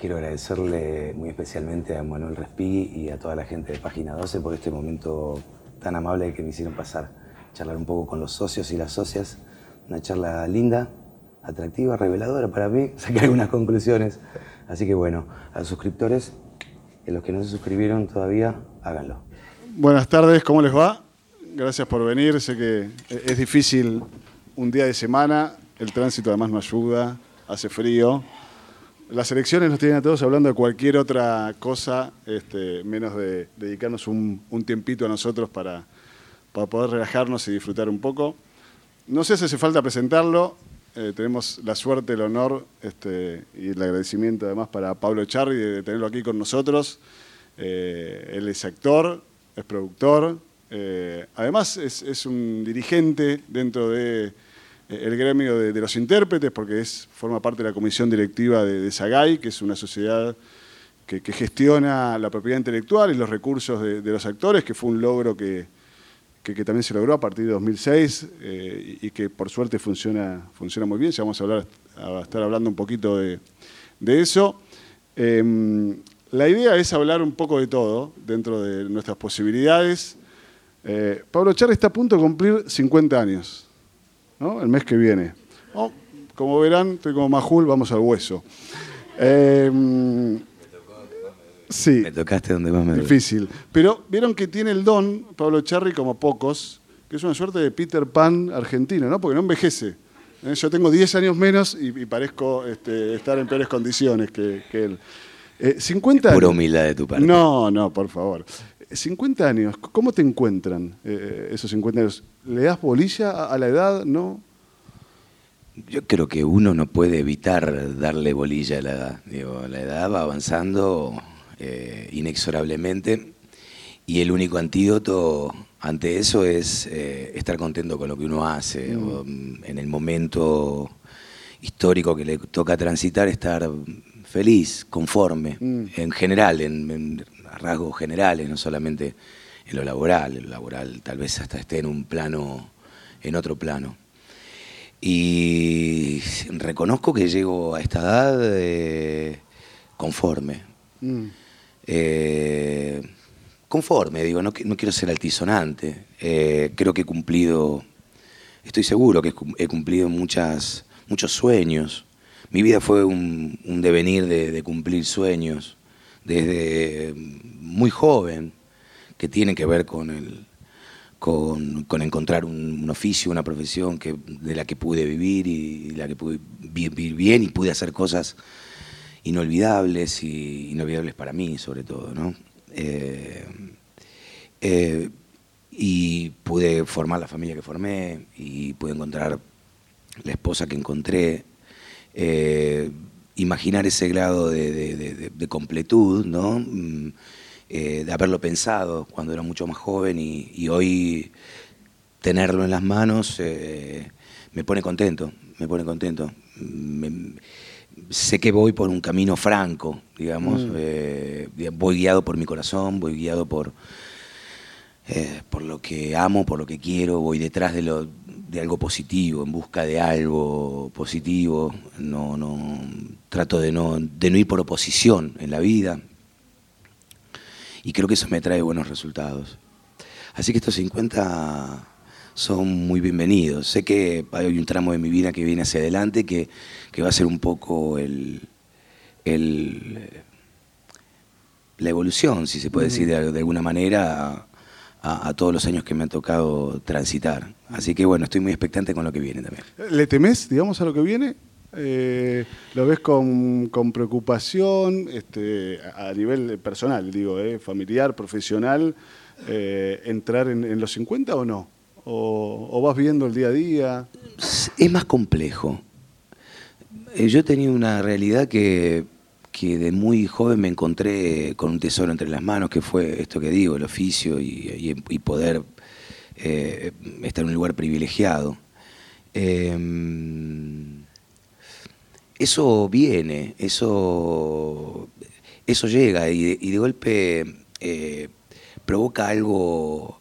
quiero agradecerle muy especialmente a Manuel Respí y a toda la gente de Página 12 por este momento tan amable que me hicieron pasar. Charlar un poco con los socios y las socias. Una charla linda, atractiva, reveladora para mí. Saqué algunas conclusiones. Así que bueno, a los suscriptores a los que no se suscribieron todavía, háganlo. Buenas tardes, ¿cómo les va? Gracias por venir. Sé que es difícil un día de semana, el tránsito además no ayuda, hace frío. Las elecciones nos tienen a todos hablando de cualquier otra cosa, este, menos de dedicarnos un, tiempito a nosotros para, poder relajarnos y disfrutar un poco. No sé si hace falta presentarlo, eh, tenemos la suerte, el honor este, y el agradecimiento además para Pablo Charri de tenerlo aquí con nosotros. Eh, él es actor, es productor, eh, además es, un dirigente dentro del de, gremio de, los intérpretes porque forma parte de la comisión directiva de, de Sagay, que es una sociedad que, gestiona la propiedad intelectual y los recursos de, los actores, que fue un logro que, también se logró a partir de 2006 eh, y que por suerte funciona, muy bien. Ya vamos a estar hablando un poquito de, eso. Em, la idea es hablar un poco de todo dentro de nuestras posibilidades. Eh, Pablo Char está a punto de cumplir 50 años, ¿no? el mes que viene. Oh, como verán, estoy como Majul, vamos al hueso. Eh, sí. Me tocaste donde más me Difícil. Pero vieron que tiene el don, Pablo Charri, como pocos, que es una suerte de Peter Pan argentino, ¿no? Porque no envejece. ¿eh? Yo tengo 10 años menos y, parezco este, estar en peores condiciones que él. 50 eh, Pura humildad de tu parte. No, no, por favor. 50 años, ¿cómo te encuentran eh, esos 50 años? ¿Le das bolilla a la edad? ¿No? Yo creo que uno no puede evitar darle bolilla a la edad. Digo, la edad va avanzando eh, inexorablemente y el único antídoto ante eso es estar contento con lo que uno hace. Mm. en el momento histórico que le toca transitar, estar feliz, conforme, mm. en general, en, rasgos generales, no solamente en lo laboral, en lo laboral tal vez hasta esté en un plano, en otro plano. Y reconozco que llego a esta edad eh, conforme. Mm. Eh, conforme, digo, no, no, quiero ser altisonante. Eh, creo que he cumplido, estoy seguro que he cumplido muchas, muchos sueños mi vida fue un, devenir de, cumplir sueños desde muy joven, que tiene que ver con, el, con, encontrar un, oficio, una profesión que, de la que pude vivir y, la que pude vivir bien y pude hacer cosas inolvidables y inolvidables para mí sobre todo, ¿no? Eh, eh, y pude formar la familia que formé y pude encontrar la esposa que encontré eh, imaginar ese grado de, completud, ¿no? Eh, de haberlo pensado cuando era mucho más joven y, hoy tenerlo en las manos eh, me pone contento, me pone contento. sé que voy por un camino franco, digamos, mm. voy guiado por mi corazón, voy guiado por, por lo que amo, por lo que quiero, voy detrás de lo, de algo positivo, en busca de algo positivo. No, no, trato de no, de no ir por oposición en la vida. Y creo que eso me trae buenos resultados. Así que estos 50 son muy bienvenidos. Sé que hay un tramo de mi vida que viene hacia adelante que, va a ser un poco el, la evolución, si se puede decir de, alguna manera, a, todos los años que me ha tocado transitar. Así que bueno, estoy muy expectante con lo que viene también. ¿Le temes, digamos, a lo que viene? Eh, ¿Lo ves con, preocupación este, a nivel personal, digo, eh, familiar, profesional, eh, entrar en, los 50 o no? ¿O, vas viendo el día a día? Es más complejo. yo tenido una realidad que que de muy joven me encontré con un tesoro entre las manos, que fue esto que digo, el oficio y, poder estar en un lugar privilegiado. Em, eso viene, eso, eso llega y de, golpe eh, provoca algo,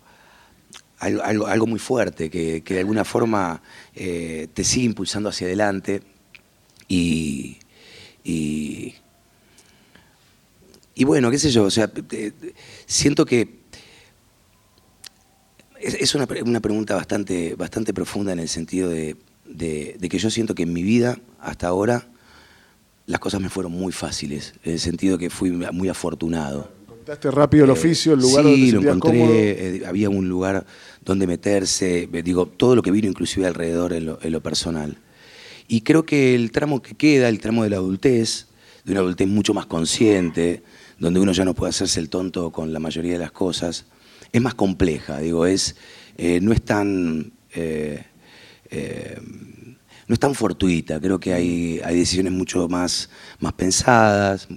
algo, algo, muy fuerte que, de alguna forma eh, te sigue impulsando hacia adelante y y bueno, qué sé yo, o sea, siento que es, una, pregunta bastante, bastante profunda en el sentido de, que yo siento que en mi vida, hasta ahora, las cosas me fueron muy fáciles, en el sentido que fui muy afortunado. ¿Encontraste rápido el eh, oficio, el lugar sí, donde lo encontré, eh, había un lugar donde meterse, digo, todo lo que vino inclusive alrededor en lo, personal. Y creo que el tramo que queda, el tramo de la adultez, de una adultez mucho más consciente, donde uno ya no puede hacerse el tonto con la mayoría de las cosas, es más compleja, digo, es, eh, no es tan... Eh, eh, no es tan fortuita, creo que hay, decisiones mucho más, más pensadas.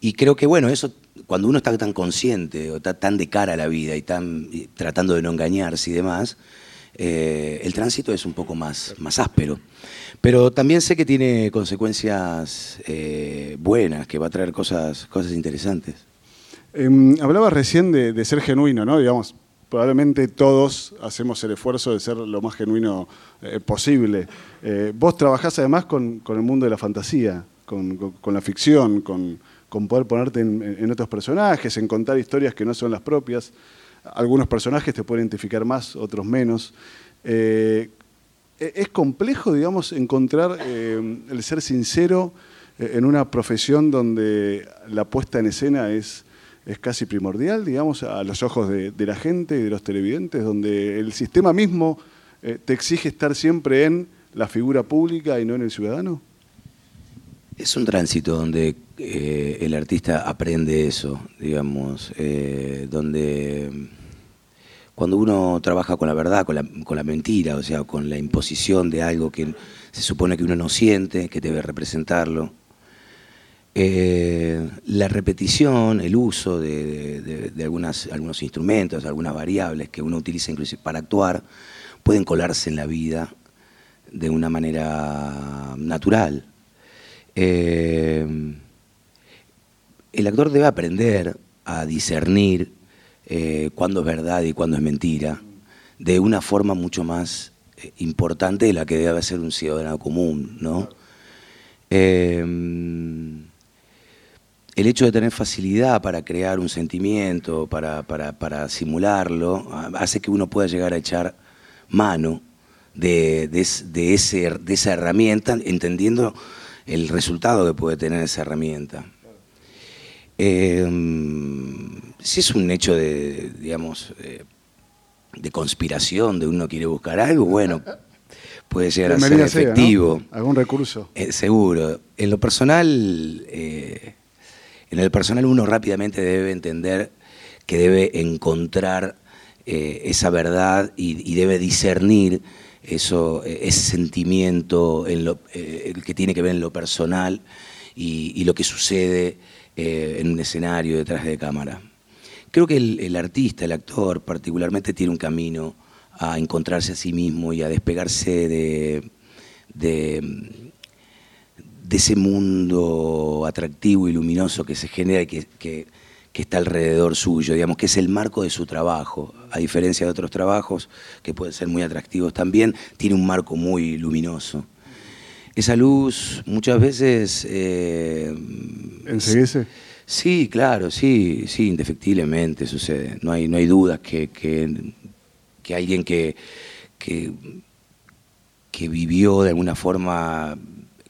y creo que, bueno, eso, cuando uno está tan consciente o está tan de cara a la vida y, tan, tratando de no engañarse y demás, el tránsito es un poco más, más áspero. Pero también sé que tiene consecuencias buenas, que va a traer cosas, cosas interesantes. Eh, hablabas recién de, ser genuino, ¿no? Digamos, probablemente todos hacemos el esfuerzo de ser lo más genuino eh, posible. Eh, vos trabajás además con, el mundo de la fantasía, con, la ficción, con, poder ponerte en, otros personajes, en contar historias que no son las propias. Algunos personajes te pueden identificar más, otros menos. E-, es complejo, digamos, encontrar el ser sincero en una profesión donde la puesta en escena es es casi primordial, digamos, a los ojos de, la gente y de los televidentes, donde el sistema mismo eh, te exige estar siempre en la figura pública y no en el ciudadano? Es un tránsito donde eh, el artista aprende eso, digamos, eh, donde cuando uno trabaja con la verdad, con la, con la mentira, o sea, con la imposición de algo que se supone que uno no siente, que debe representarlo, eh, la repetición, el uso de, algunos instrumentos, algunas variables que uno utiliza inclusive para actuar, pueden colarse en la vida de una manera natural. Eh, el actor debe aprender a discernir eh, cuándo es verdad y cuándo es mentira, de una forma mucho más importante de la que debe ser un ciudadano común, ¿no? El hecho de tener facilidad para crear un sentimiento, para, para, simularlo, hace que uno pueda llegar a echar mano de, de, ese, de esa herramienta, entendiendo el resultado que puede tener esa herramienta. Em, si es un hecho de, digamos, eh, de conspiración, de uno quiere buscar algo, bueno, puede llegar a ser efectivo. Algún recurso. Eh, seguro. En lo personal, eh, en el personal uno rápidamente debe entender que debe encontrar eh, esa verdad y, debe discernir eso, eh, ese sentimiento en eh, que tiene que ver en lo personal y, lo que sucede en un escenario detrás de cámara. Creo que el, artista, el actor particularmente, tiene un camino a encontrarse a sí mismo y a despegarse de de ese mundo atractivo y luminoso que se genera y que, está alrededor suyo, digamos, que es el marco de su trabajo, a diferencia de otros trabajos que pueden ser muy atractivos también, tiene un marco muy luminoso. Esa luz muchas veces... Eh, ¿Enseguece? Sí, claro, sí, sí, indefectiblemente sucede. No hay, no hay dudas que, que, alguien que, que, que vivió de alguna forma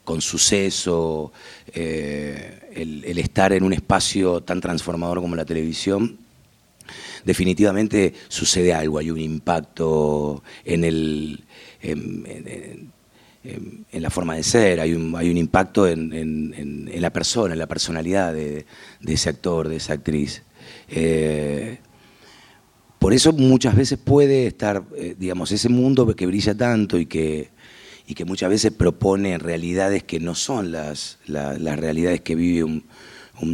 con suceso, eh, el, estar en un espacio tan transformador como la televisión, definitivamente sucede algo, hay un impacto en, el, en, la forma de ser, hay un, hay un impacto en, la persona, en la personalidad de, ese actor, de esa actriz. Eh, por eso muchas veces puede estar, eh, digamos, ese mundo que brilla tanto y que y que muchas veces propone realidades que no son las, las realidades que vive un,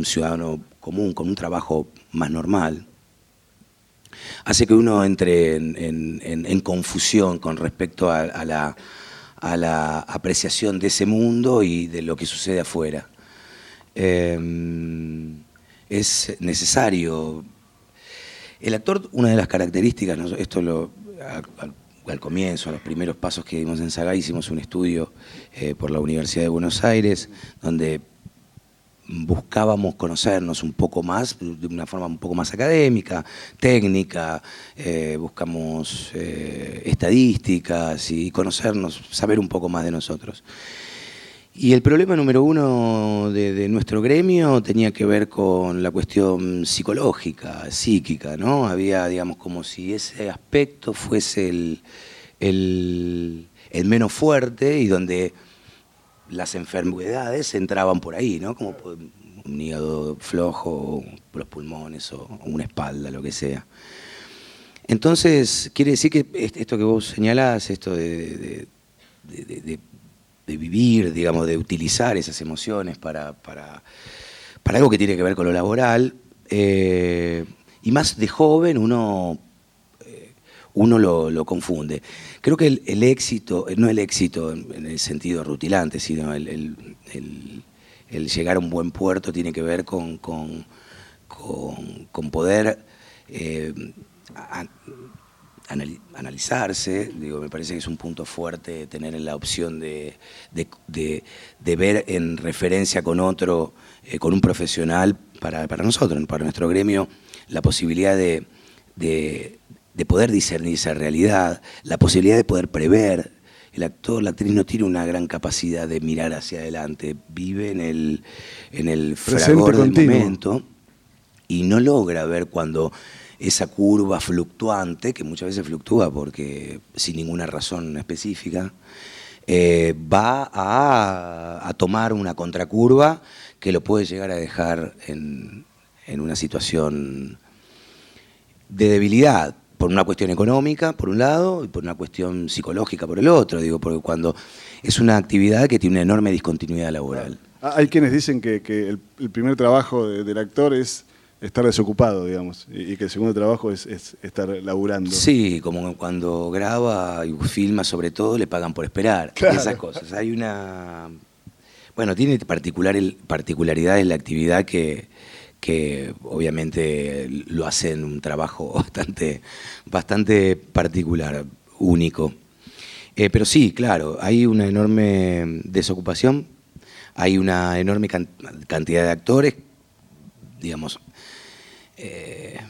ciudadano común con un trabajo más normal, hace que uno entre en, confusión con respecto a, la, a, la, apreciación de ese mundo y de lo que sucede afuera. Em, es necesario. El actor, una de las características, esto lo, al comienzo, a los primeros pasos que dimos en Saga, hicimos un estudio eh, por la Universidad de Buenos Aires, donde buscábamos conocernos un poco más, de una forma un poco más académica, técnica, eh, buscamos eh, estadísticas y conocernos, saber un poco más de nosotros. Y el problema número uno de, nuestro gremio tenía que ver con la cuestión psicológica, psíquica, ¿no? Había, digamos, como si ese aspecto fuese el, menos fuerte y donde las enfermedades entraban por ahí, ¿no? Como un hígado flojo, los pulmones o una espalda, lo que sea. Entonces, quiere decir que esto que vos señalás, esto de, vivir, digamos, de utilizar esas emociones para, para, algo que tiene que ver con lo laboral, eh, y más de joven uno uno lo, confunde. Creo que el, éxito, no el éxito en, el sentido rutilante, sino el, llegar a un buen puerto tiene que ver con, con, poder eh, analizarse. Digo, me parece que es un punto fuerte tener la opción de, ver en referencia con otro, eh, con un profesional, para, para nosotros, para nuestro gremio, la posibilidad de de poder discernir esa realidad, la posibilidad de poder prever. El actor, la actriz no tiene una gran capacidad de mirar hacia adelante, vive en el, en el fragor del momento y no logra ver cuando esa curva fluctuante, que muchas veces fluctúa porque sin ninguna razón específica, eh, va a, tomar una contracurva que lo puede llegar a dejar en, en una situación de debilidad por una cuestión económica, por un lado, y por una cuestión psicológica, por el otro. Digo, porque cuando es una actividad que tiene una enorme discontinuidad laboral. Ah, hay quienes dicen que, el, primer trabajo del actor es estar desocupado, digamos, y, que el segundo trabajo es, estar laburando. Sí, como cuando graba y filma sobre todo, le pagan por esperar, esas cosas. Hay una... Bueno, tiene particular, particularidades la actividad que, que obviamente lo hacen un trabajo bastante, bastante particular, único. Eh, pero sí, claro, hay una enorme desocupación, hay una enorme cantidad de actores, digamos, eh,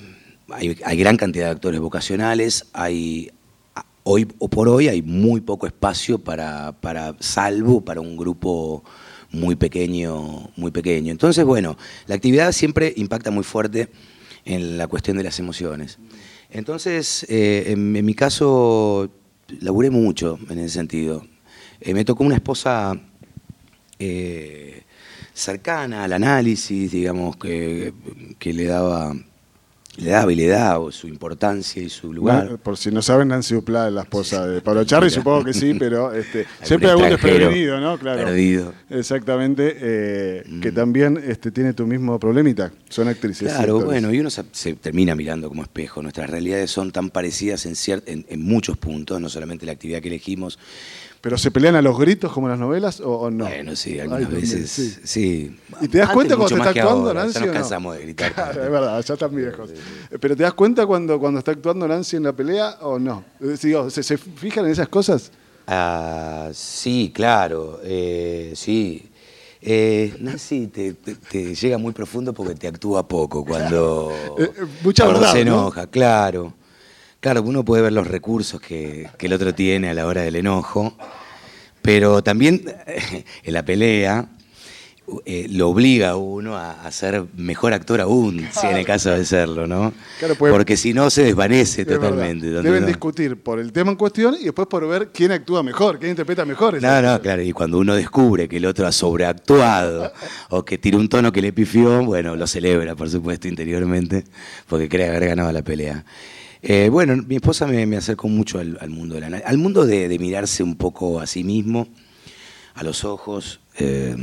hay, gran cantidad de actores vocacionales, hay hoy o por hoy hay muy poco espacio para, para salvo para un grupo muy pequeño, muy pequeño. Entonces, bueno, la actividad siempre impacta muy fuerte en la cuestión de las emociones. Entonces, eh, en, mi caso, laburé mucho en ese sentido. Eh, me tocó una esposa cercana al análisis, digamos, que, que le daba le da habilidad o su importancia y su lugar. por si no saben, Nancy Uplá es la esposa de Pablo Charri, supongo que sí, pero este, siempre algún desprevenido, ¿no? Claro. Perdido. Exactamente, eh, que mm. también este, tiene tu mismo problemita, son actrices. Claro, bueno, y uno se, termina mirando como espejo. Nuestras realidades son tan parecidas en, en, en muchos puntos, no solamente la actividad que elegimos, ¿Pero se pelean a los gritos como en las novelas o, no? Bueno, sí, algunas veces sí. ¿Y te das cuenta cuando está actuando Nancy? Ya nos cansamos de gritar. Claro, es verdad, ya están viejos. ¿Pero te das cuenta cuando, cuando está actuando Nancy en la pelea o no? ¿se, fijan en esas cosas? Ah, sí, claro, eh, sí. Eh, Nancy te, llega muy profundo porque te actúa poco cuando, eh, mucha cuando se enoja, claro. Claro, uno puede ver los recursos que, el otro tiene a la hora del enojo, pero también en la pelea eh, lo obliga a uno a, ser mejor actor aún, si en el caso de serlo, ¿no? Porque si no se desvanece totalmente. Deben discutir por el tema en cuestión y después por ver quién actúa mejor, quién interpreta mejor. No, no, claro, y cuando uno descubre que el otro ha sobreactuado o que tiene un tono que le pifió, bueno, lo celebra, por supuesto, interiormente, porque cree haber ganado la pelea. Eh, bueno, mi esposa me, acercó mucho al, mundo de al mundo de, mirarse un poco a sí mismo, a los ojos, eh,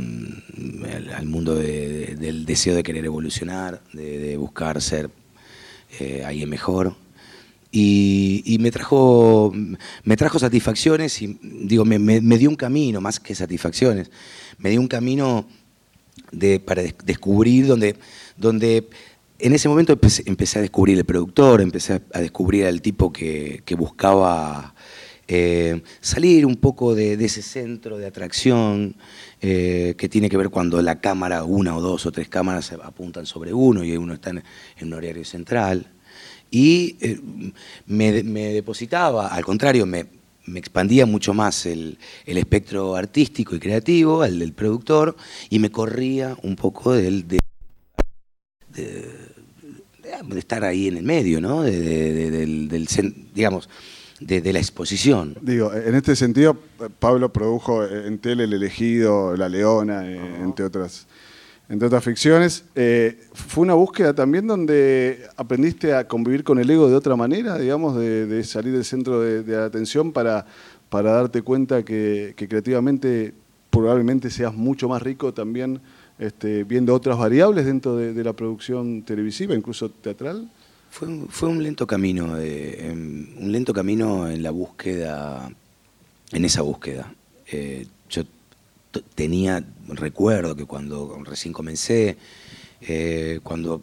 al, mundo del deseo de querer evolucionar, de, buscar ser eh, alguien mejor. Y, me trajo me trajo satisfacciones y digo me, dio un camino más que satisfacciones me dio un camino de, para descubrir donde donde en ese momento empecé, a descubrir el productor, empecé a descubrir al tipo que, buscaba eh, salir un poco de, ese centro de atracción eh, que tiene que ver cuando la cámara, una o dos o tres cámaras apuntan sobre uno y uno está en, un horario central. Y eh, me, depositaba, al contrario, me, expandía mucho más el, espectro artístico y creativo, el del productor, y me corría un poco del, de, estar ahí en el medio, ¿no? del, digamos, de, la exposición. Digo, en este sentido, Pablo produjo en tele El Elegido, La Leona, eh, entre, otras, entre otras ficciones. Eh, ¿Fue una búsqueda también donde aprendiste a convivir con el ego de otra manera, digamos, de, salir del centro de, atención para, para darte cuenta que, creativamente probablemente seas mucho más rico también este, viendo otras variables dentro de la producción televisiva, incluso teatral? Fue un, lento camino, em, un lento camino en la búsqueda, en esa búsqueda. Eh, yo tenía, recuerdo que cuando recién comencé, eh, cuando,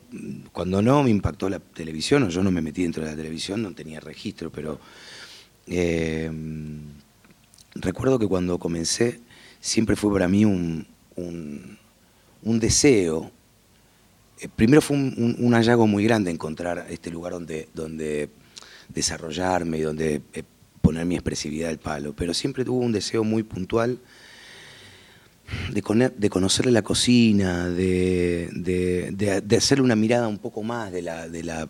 cuando no me impactó la televisión, o yo no me metí dentro de la televisión, no tenía registro, pero em, recuerdo que cuando comencé siempre fue para mí un deseo eh, primero fue un, hallazgo muy grande encontrar este lugar donde, donde desarrollarme y donde eh, poner mi expresividad al palo, pero siempre tuvo un deseo muy puntual de, de conocerle la cocina, de, de, hacerle una mirada un poco más de la, de, la,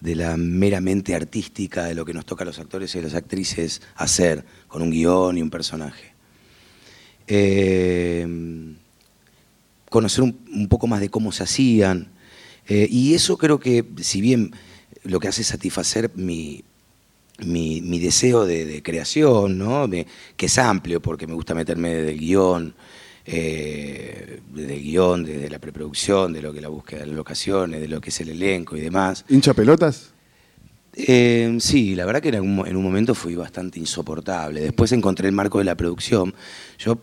de la meramente artística, de lo que nos toca a los actores y a las actrices hacer con un guion y un personaje. Eh, conocer un, poco más de cómo se hacían. Eh, y eso creo que, si bien lo que hace es satisfacer mi, mi, deseo de, creación, ¿no? que es amplio porque me gusta meterme desde el guion, eh, desde el guion, desde la preproducción, de lo que es la búsqueda de las locaciones, de lo que es el elenco y demás. ¿Hincha pelotas? Eh, sí, la verdad que en un, en un momento fui bastante insoportable. Después encontré el marco de la producción. Yo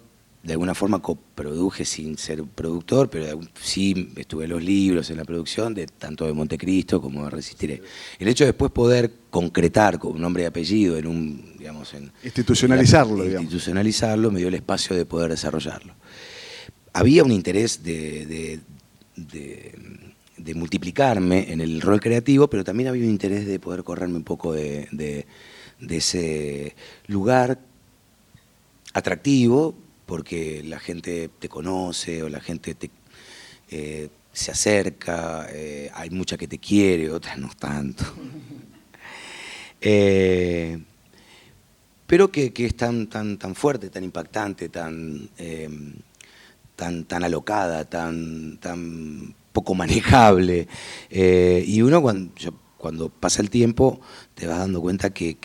de alguna forma coproduje sin ser productor, pero sí estuve en los libros, en la producción, de tanto de Montecristo como de Resistiré. El hecho de después poder concretar con un nombre y apellido en un, digamos, en... Institucionalizarlo, digamos. Institucionalizarlo me dio el espacio de poder desarrollarlo. Había un interés de, de, multiplicarme en el rol creativo, pero también había un interés de poder correrme un poco de ese lugar atractivo, porque la gente te conoce o la gente te, eh, se acerca, eh, hay mucha que te quiere, otras no tanto. Eh, pero que, es tan, tan, tan fuerte, tan impactante, tan, tan, tan alocada, tan, tan poco manejable. y uno cuando, cuando pasa el tiempo te vas dando cuenta que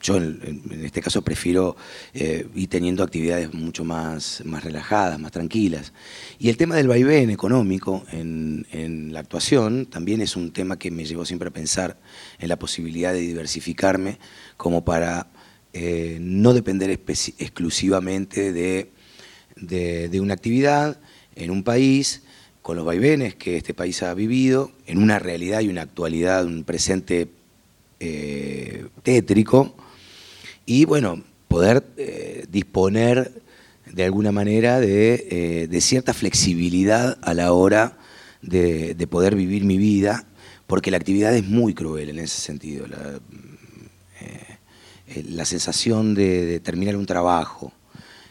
yo en, este caso prefiero eh, ir teniendo actividades mucho más, más relajadas, más tranquilas. Y el tema del vaivén económico en, la actuación también es un tema que me llevó siempre a pensar en la posibilidad de diversificarme como para eh, no depender exclusivamente de, de, una actividad en un país con los vaivenes que este país ha vivido, en una realidad y una actualidad, un presente eh, tétrico, y bueno, poder eh, disponer de alguna manera de, eh, cierta flexibilidad a la hora de, poder vivir mi vida, porque la actividad es muy cruel en ese sentido. La, eh, sensación de, terminar un trabajo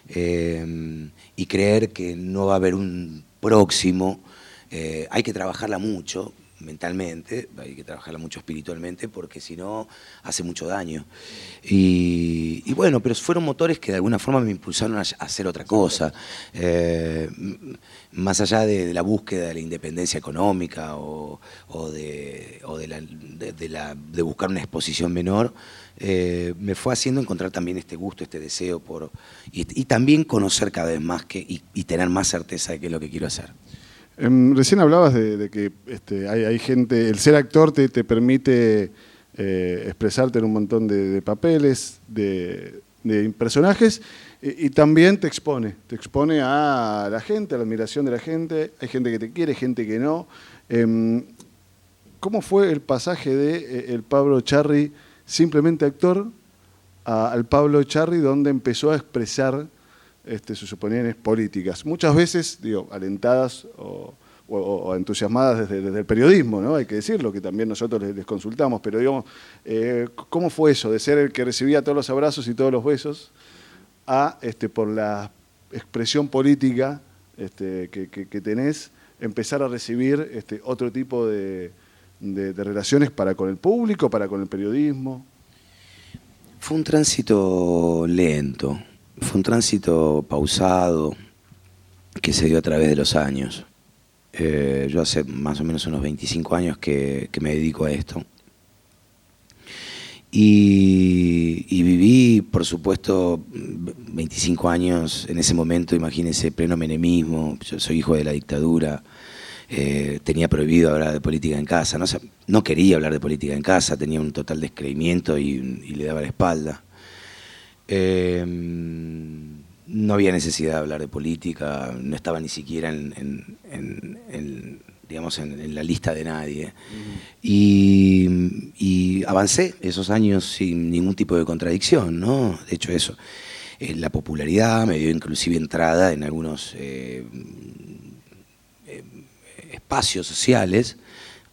y creer que no va a haber un próximo, hay que trabajarla mucho, mentalmente, hay que trabajarla mucho espiritualmente porque si no hace mucho daño. Y, bueno, pero fueron motores que de alguna forma me impulsaron a, hacer otra cosa, eh, más allá de, la búsqueda de la independencia económica o, de, de, buscar una exposición menor. Eh, me fue haciendo encontrar también este gusto, este deseo por y, también conocer cada vez más que, y tener más certeza de qué es lo que quiero hacer. Em, recién hablabas de, que este, hay, gente, el ser actor te, permite eh, expresarte en un montón de, papeles, de, personajes, y, también te expone, te expone a la gente, a la admiración de la gente, hay gente que te quiere, gente que no. Em, ¿Cómo fue el pasaje de eh, el Pablo Charri, simplemente actor, al Pablo Charri, donde empezó a expresar este, sus políticas. Muchas veces, digo, alentadas o, entusiasmadas desde, el periodismo, ¿no? Hay que decirlo, que también nosotros les, consultamos, pero digamos, eh, ¿cómo fue eso de ser el que recibía todos los abrazos y todos los besos a, este, por la expresión política este, que, tenés, empezar a recibir este, otro tipo de, de relaciones para con el público, para con el periodismo? Fue un tránsito lento, fue un tránsito pausado que se dio a través de los años. Eh, yo hace más o menos unos 25 años que, me dedico a esto. Y, viví, por supuesto, 25 años en ese momento, imagínense, pleno menemismo, yo soy hijo de la dictadura, eh, tenía prohibido hablar de política en casa, no, no, quería hablar de política en casa, tenía un total descreimiento y le daba la espalda. Em, no había necesidad de hablar de política, no estaba ni siquiera en, digamos, en, la lista de nadie. y, avancé esos años sin ningún tipo de contradicción, ¿no? De hecho, eso. Eh, la popularidad me dio inclusive entrada en algunos eh, eh, espacios sociales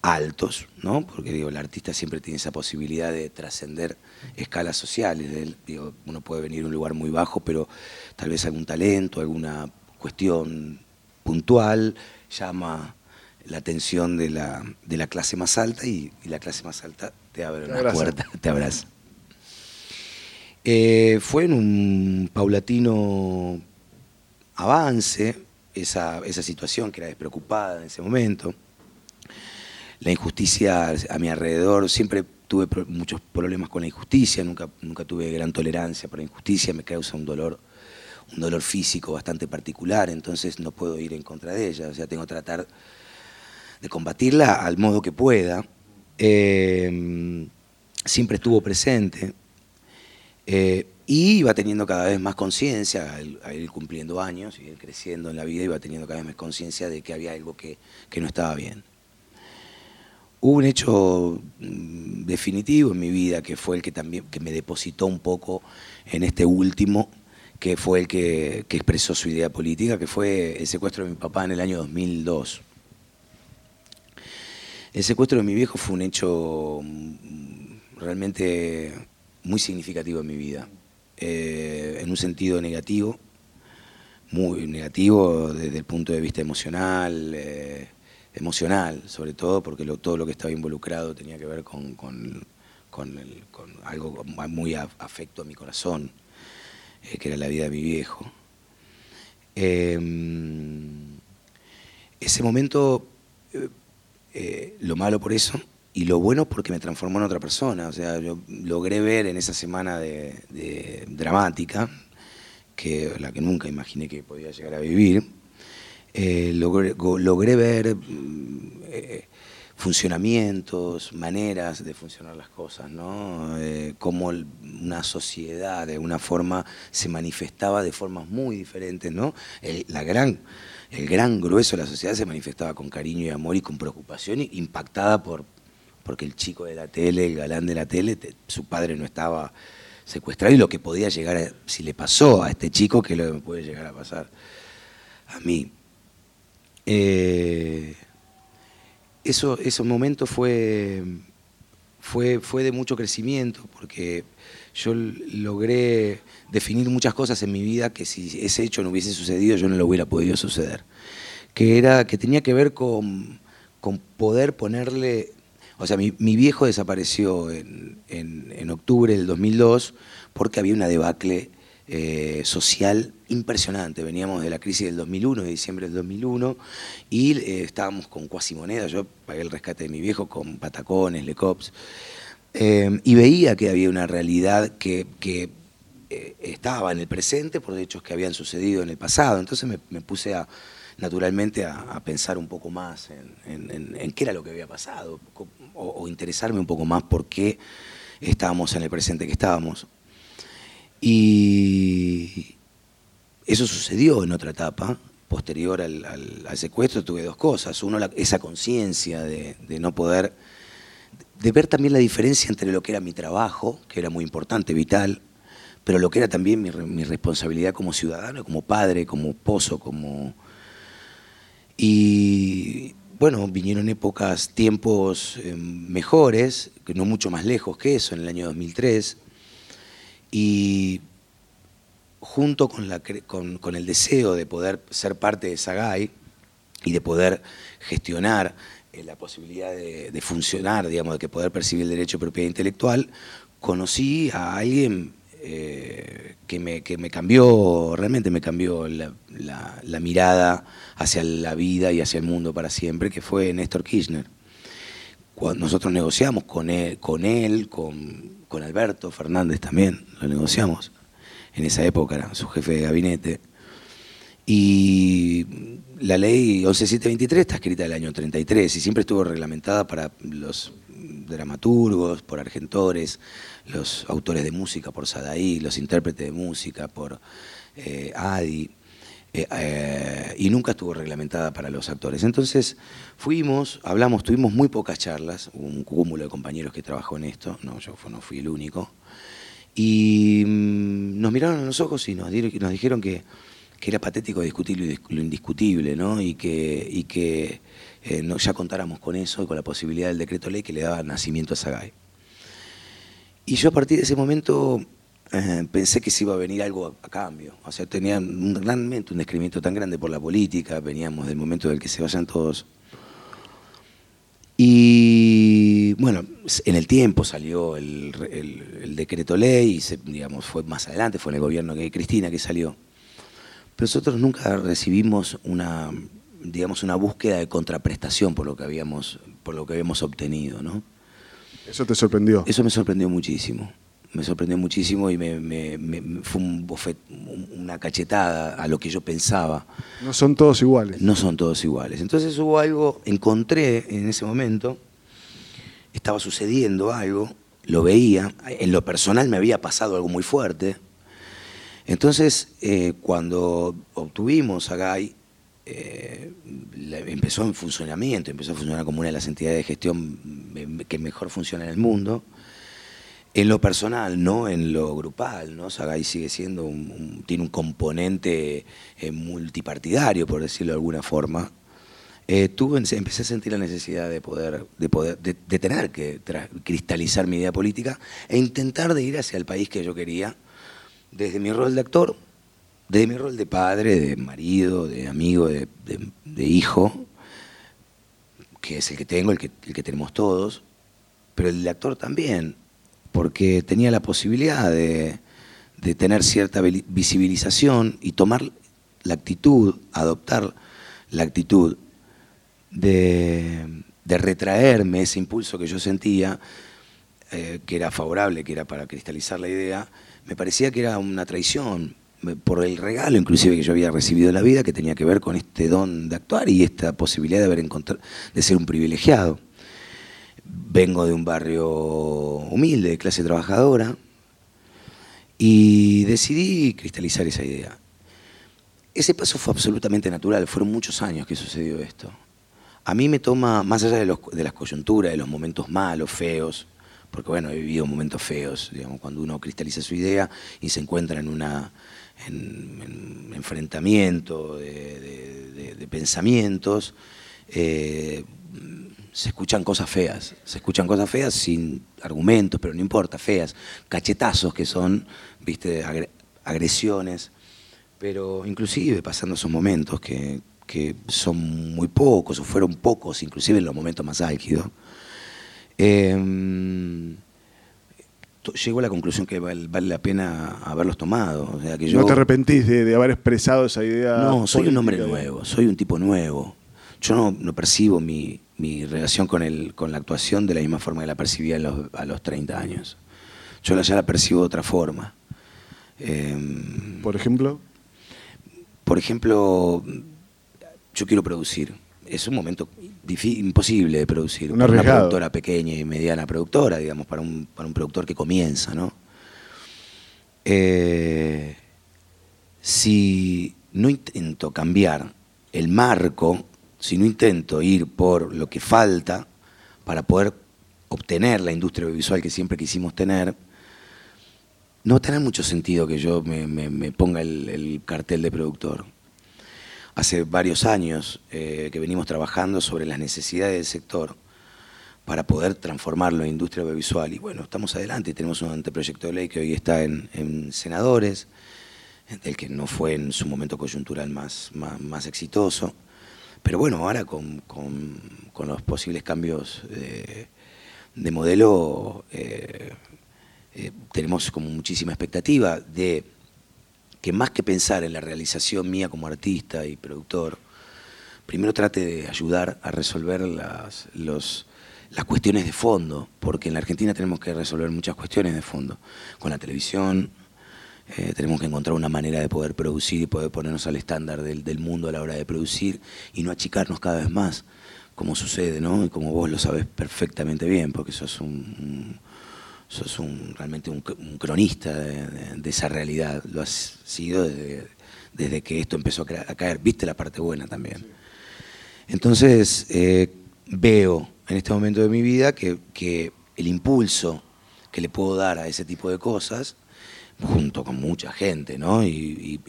altos, ¿no? Porque digo, el artista siempre tiene esa posibilidad de trascender escalas sociales. Digo, uno puede venir de un lugar muy bajo, pero tal vez algún talento, alguna cuestión puntual llama la atención de la, de la clase más alta y, la clase más alta te abre una puerta, te abraza. Eh, fue en un paulatino avance esa, esa situación que era despreocupada en ese momento la injusticia a mi alrededor, siempre tuve muchos problemas con la injusticia, nunca, nunca tuve gran tolerancia por la injusticia, me causa un dolor, un dolor físico bastante particular, entonces no puedo ir en contra de ella, o sea, tengo que tratar de combatirla al modo que pueda. Em, siempre estuvo presente eh, y iba teniendo cada vez más conciencia, a ir cumpliendo años y ir creciendo en la vida, iba teniendo cada vez más conciencia de que había algo que no estaba bien. Hubo un hecho mm, definitivo en mi vida que fue el que también que me depositó un poco en este último, que fue el que, expresó su idea política, que fue el secuestro de mi papá en el año 2002. El secuestro de mi viejo fue un hecho mm, realmente muy significativo en mi vida, eh, en un sentido negativo, muy negativo desde el punto de vista emocional. Eh, emocional, sobre todo porque todo lo que estaba involucrado tenía que ver con, algo muy afecto a mi corazón, eh, que era la vida de mi viejo. Em, ese momento, eh, eh, lo malo por eso, y lo bueno porque me transformó en otra persona. O sea, yo logré ver en esa semana de, dramática, que la que nunca imaginé que podía llegar a vivir, eh, logré, ver mm, eh, funcionamientos, maneras de funcionar las cosas, ¿no? Eh, cómo una sociedad de alguna forma se manifestaba de formas muy diferentes, ¿no? El, gran, el gran grueso de la sociedad se manifestaba con cariño y amor y con preocupación, impactada por porque el chico de la tele, el galán de la tele, su padre no estaba secuestrado y lo que podía llegar, si le pasó a este chico, que lo puede llegar a pasar a mí. Eh, eso, ese momento fue, fue, fue de mucho crecimiento porque yo logré definir muchas cosas en mi vida que si ese hecho no hubiese sucedido yo no lo hubiera podido suceder. Que, era, que tenía que ver con, poder ponerle... O sea, mi, viejo desapareció en, en octubre del 2002 porque había una debacle eh, social impresionante. Veníamos de la crisis del 2001, de diciembre del 2001, y eh, estábamos con cuasi moneda. Yo pagué el rescate de mi viejo con patacones, lecops, eh, y veía que había una realidad que, estaba en el presente por hechos que habían sucedido en el pasado. Entonces me, puse a, naturalmente a, pensar un poco más en, qué era lo que había pasado, o interesarme un poco más por qué estábamos en el presente que estábamos. Y eso sucedió en otra etapa, posterior al, secuestro, tuve dos cosas. Uno, esa conciencia de, no poder, de ver también la diferencia entre lo que era mi trabajo, que era muy importante, vital, pero lo que era también mi, mi responsabilidad como ciudadano, como padre, como pozo, como... Y bueno, vinieron épocas, tiempos eh, mejores, no mucho más lejos que eso, en el año 2003, y junto con, la, con, el deseo de poder ser parte de Sagay y de poder gestionar eh, la posibilidad de, funcionar, digamos, de que poder percibir el derecho de propiedad intelectual, conocí a alguien eh, que, me, que, me, cambió, realmente me cambió la, mirada hacia la vida y hacia el mundo para siempre, que fue Néstor Kirchner. Nosotros negociamos con él, con, él, con Alberto Fernández también, lo negociamos en esa época, era su jefe de gabinete. Y la ley 11723 está escrita del año 33 y siempre estuvo reglamentada para los dramaturgos, por argentores, los autores de música por Sadaí, los intérpretes de música por eh, Adi, eh, eh, y nunca estuvo reglamentada para los actores. Entonces fuimos, hablamos, tuvimos muy pocas charlas, un cúmulo de compañeros que trabajó en esto, no, yo no fui el único, y mm, nos miraron a los ojos y nos, dijeron que, era patético discutir lo indiscutible, ¿no? y que, y que eh, ya contáramos con eso y con la posibilidad del decreto ley que le daba nacimiento a Sagay. Y yo a partir de ese momento eh, pensé que se iba a venir algo a, cambio. O sea, tenía un, realmente un descrimiento tan grande por la política, veníamos del momento del que se vayan todos. Y bueno, en el tiempo salió el, decreto ley, y digamos, fue más adelante, fue en el gobierno de Cristina que salió. Pero nosotros nunca recibimos una, digamos, una búsqueda de contraprestación por lo que habíamos, por lo que habíamos obtenido, ¿no? ¿Eso te sorprendió? Eso me sorprendió muchísimo. Me sorprendió muchísimo y me, fue un una cachetada a lo que yo pensaba. No son todos iguales. No son todos iguales. Entonces hubo algo, encontré en ese momento, estaba sucediendo algo, lo veía, en lo personal me había pasado algo muy fuerte. Entonces, eh, cuando obtuvimos a Guy, eh, empezó en funcionamiento, empezó a funcionar como una de las entidades de gestión que mejor funciona en el mundo. En lo personal, no en lo grupal, ¿no? Sagay sigue siendo un, tiene un componente eh, multipartidario, por decirlo de alguna forma. Eh, tuve, empecé a sentir la necesidad de poder, de poder, de, tener que cristalizar mi idea política e intentar de ir hacia el país que yo quería, desde mi rol de actor, desde mi rol de padre, de marido, de amigo, de, hijo, que es el que tengo, el que, el que tenemos todos, pero el de actor también, porque tenía la posibilidad de, tener cierta visibilización y tomar la actitud, adoptar la actitud de, retraerme ese impulso que yo sentía, eh, que era favorable, que era para cristalizar la idea, me parecía que era una traición, por el regalo inclusive que yo había recibido en la vida, que tenía que ver con este don de actuar y esta posibilidad de, haber de ser un privilegiado. Vengo de un barrio humilde, de clase trabajadora, y decidí cristalizar esa idea. Ese paso fue absolutamente natural, fueron muchos años que sucedió esto. A mí me toma, más allá de, las coyunturas, de los momentos malos, feos, porque bueno, he vivido momentos feos, digamos, cuando uno cristaliza su idea y se encuentra en una en, enfrentamiento de, pensamientos, eh, se escuchan cosas feas, se escuchan cosas feas sin argumentos, pero no importa, feas, cachetazos que son, viste, agresiones, pero inclusive pasando esos momentos que, son muy pocos, o fueron pocos, inclusive en los momentos más álgidos, eh, llego a la conclusión que vale, la pena haberlos tomado. sea, que yo, ¿No te arrepentís de, haber expresado esa idea? No, soy un hombre nuevo, soy un tipo nuevo. Yo no, percibo mi, relación con, el, con la actuación de la misma forma que la percibía a los 30 años. Yo ya la percibo de otra forma. Em, ¿Por ejemplo? Por ejemplo, yo quiero producir. Es un momento imposible de producir. una productora pequeña y mediana productora, digamos, para un, para un productor que comienza, ¿no? Eh, si no intento cambiar el marco, si no intento ir por lo que falta para poder obtener la industria audiovisual que siempre quisimos tener, no va mucho sentido que yo me, ponga el, cartel de productor. Hace varios años eh, que venimos trabajando sobre las necesidades del sector para poder transformarlo en industria audiovisual. Y bueno, estamos adelante, tenemos un anteproyecto de ley que hoy está en, senadores, del que no fue en su momento coyuntural más, más, exitoso. Pero bueno, ahora con, los posibles cambios de, modelo, eh, eh, tenemos como muchísima expectativa de que más que pensar en la realización mía como artista y productor, primero trate de ayudar a resolver las, las cuestiones de fondo, porque en la Argentina tenemos que resolver muchas cuestiones de fondo. Con la televisión eh, tenemos que encontrar una manera de poder producir y poder ponernos al estándar del, del, mundo a la hora de producir y no achicarnos cada vez más, como sucede, ¿no? Y como vos lo sabes perfectamente bien, porque sos un sos un, realmente un, cronista de, esa realidad, lo has sido desde, que esto empezó a, caer, viste la parte buena también. Entonces, eh, veo en este momento de mi vida que, el impulso que le puedo dar a ese tipo de cosas, junto con mucha gente, ¿no? Y,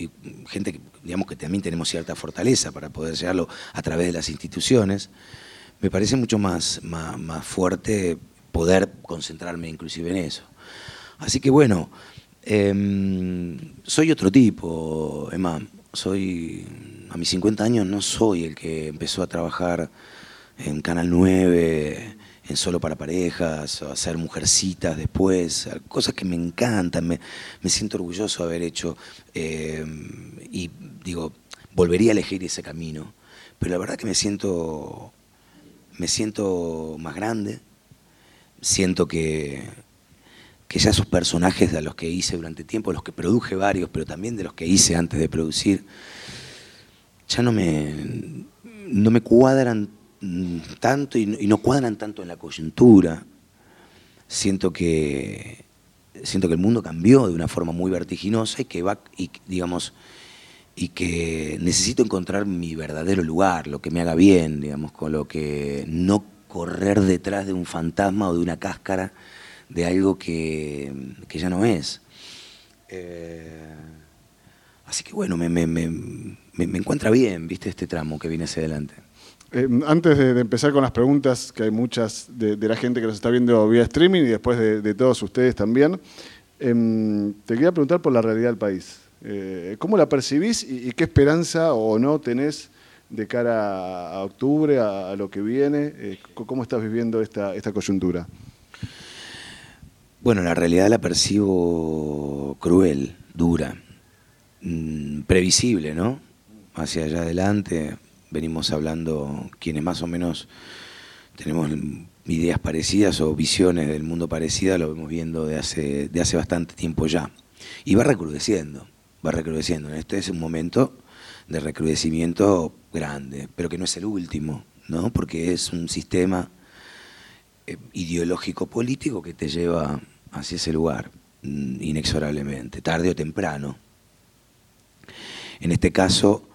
gente que, digamos, que también tenemos cierta fortaleza para poder llegarlo a través de las instituciones, me parece mucho más, más, más fuerte poder concentrarme inclusive en eso. Así que bueno, em, soy otro tipo, Emma. Soy, a mis 50 años no soy el que empezó a trabajar en Canal 9, en Solo para Parejas, a hacer mujercitas después, cosas que me encantan, me, siento orgulloso de haber hecho em, y digo, volvería a elegir ese camino. Pero la verdad que me siento, me siento más grande, siento que, que ya esos personajes de los que hice durante tiempo, los que produje varios, pero también de los que hice antes de producir, ya no me, no me cuadran tanto y no, cuadran tanto en la coyuntura. Siento que, siento que el mundo cambió de una forma muy vertiginosa y que va, y, digamos, y que necesito encontrar mi verdadero lugar, lo que me haga bien, digamos, con lo que no correr detrás de un fantasma o de una cáscara de algo que, ya no es. Eh, así que bueno, me, encuentra bien, viste, este tramo que viene hacia adelante. Eh, antes de, empezar con las preguntas, que hay muchas de, la gente que nos está viendo vía streaming y después de, todos ustedes también, em, te quería preguntar por la realidad del país. Eh, ¿Cómo la percibís y, qué esperanza o no tenés de cara a octubre, a, lo que viene? Eh, ¿Cómo estás viviendo esta, coyuntura? Bueno, la realidad la percibo cruel, dura, mm, previsible, ¿no? Hacia allá adelante venimos hablando quienes más o menos tenemos ideas parecidas o visiones del mundo parecidas, lo vemos viendo de hace, de hace bastante tiempo ya. Y va recrudeciendo, va recrudeciendo. Este es un momento de recrudecimiento grande, pero que no es el último, ¿no? porque es un sistema eh, ideológico político que te lleva hacia ese lugar, mm, inexorablemente, tarde o temprano. En este caso,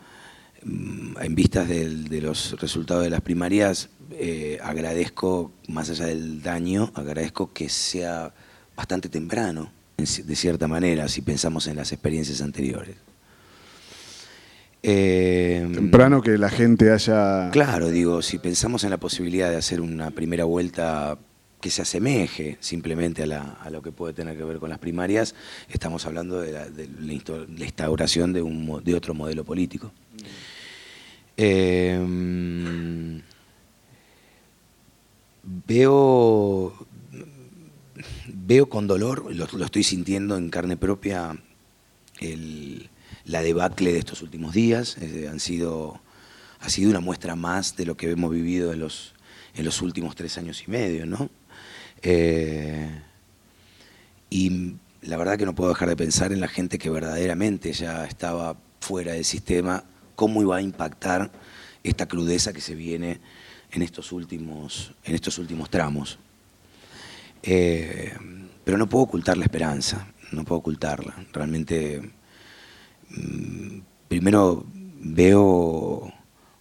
en vistas de los resultados de las primarias, eh, agradezco, más allá del daño, agradezco que sea bastante temprano, de cierta manera, si pensamos en las experiencias anteriores. Eh, Temprano que la gente haya... Claro, digo, si pensamos en la posibilidad de hacer una primera vuelta que se asemeje simplemente a, lo que puede tener que ver con las primarias, estamos hablando de la, instauración de, un, de otro modelo político. Eh, veo, veo con dolor, lo estoy sintiendo en carne propia, el, la debacle de estos últimos días. Han sido, ha sido una muestra más de lo que hemos vivido en los, en los últimos tres años y medio, ¿no? Eh, y la verdad que no puedo dejar de pensar en la gente que verdaderamente ya estaba fuera del sistema, cómo iba a impactar esta crudeza que se viene en estos últimos, en estos últimos tramos. Eh, pero no puedo ocultar la esperanza, no puedo ocultarla. Realmente Mm, primero veo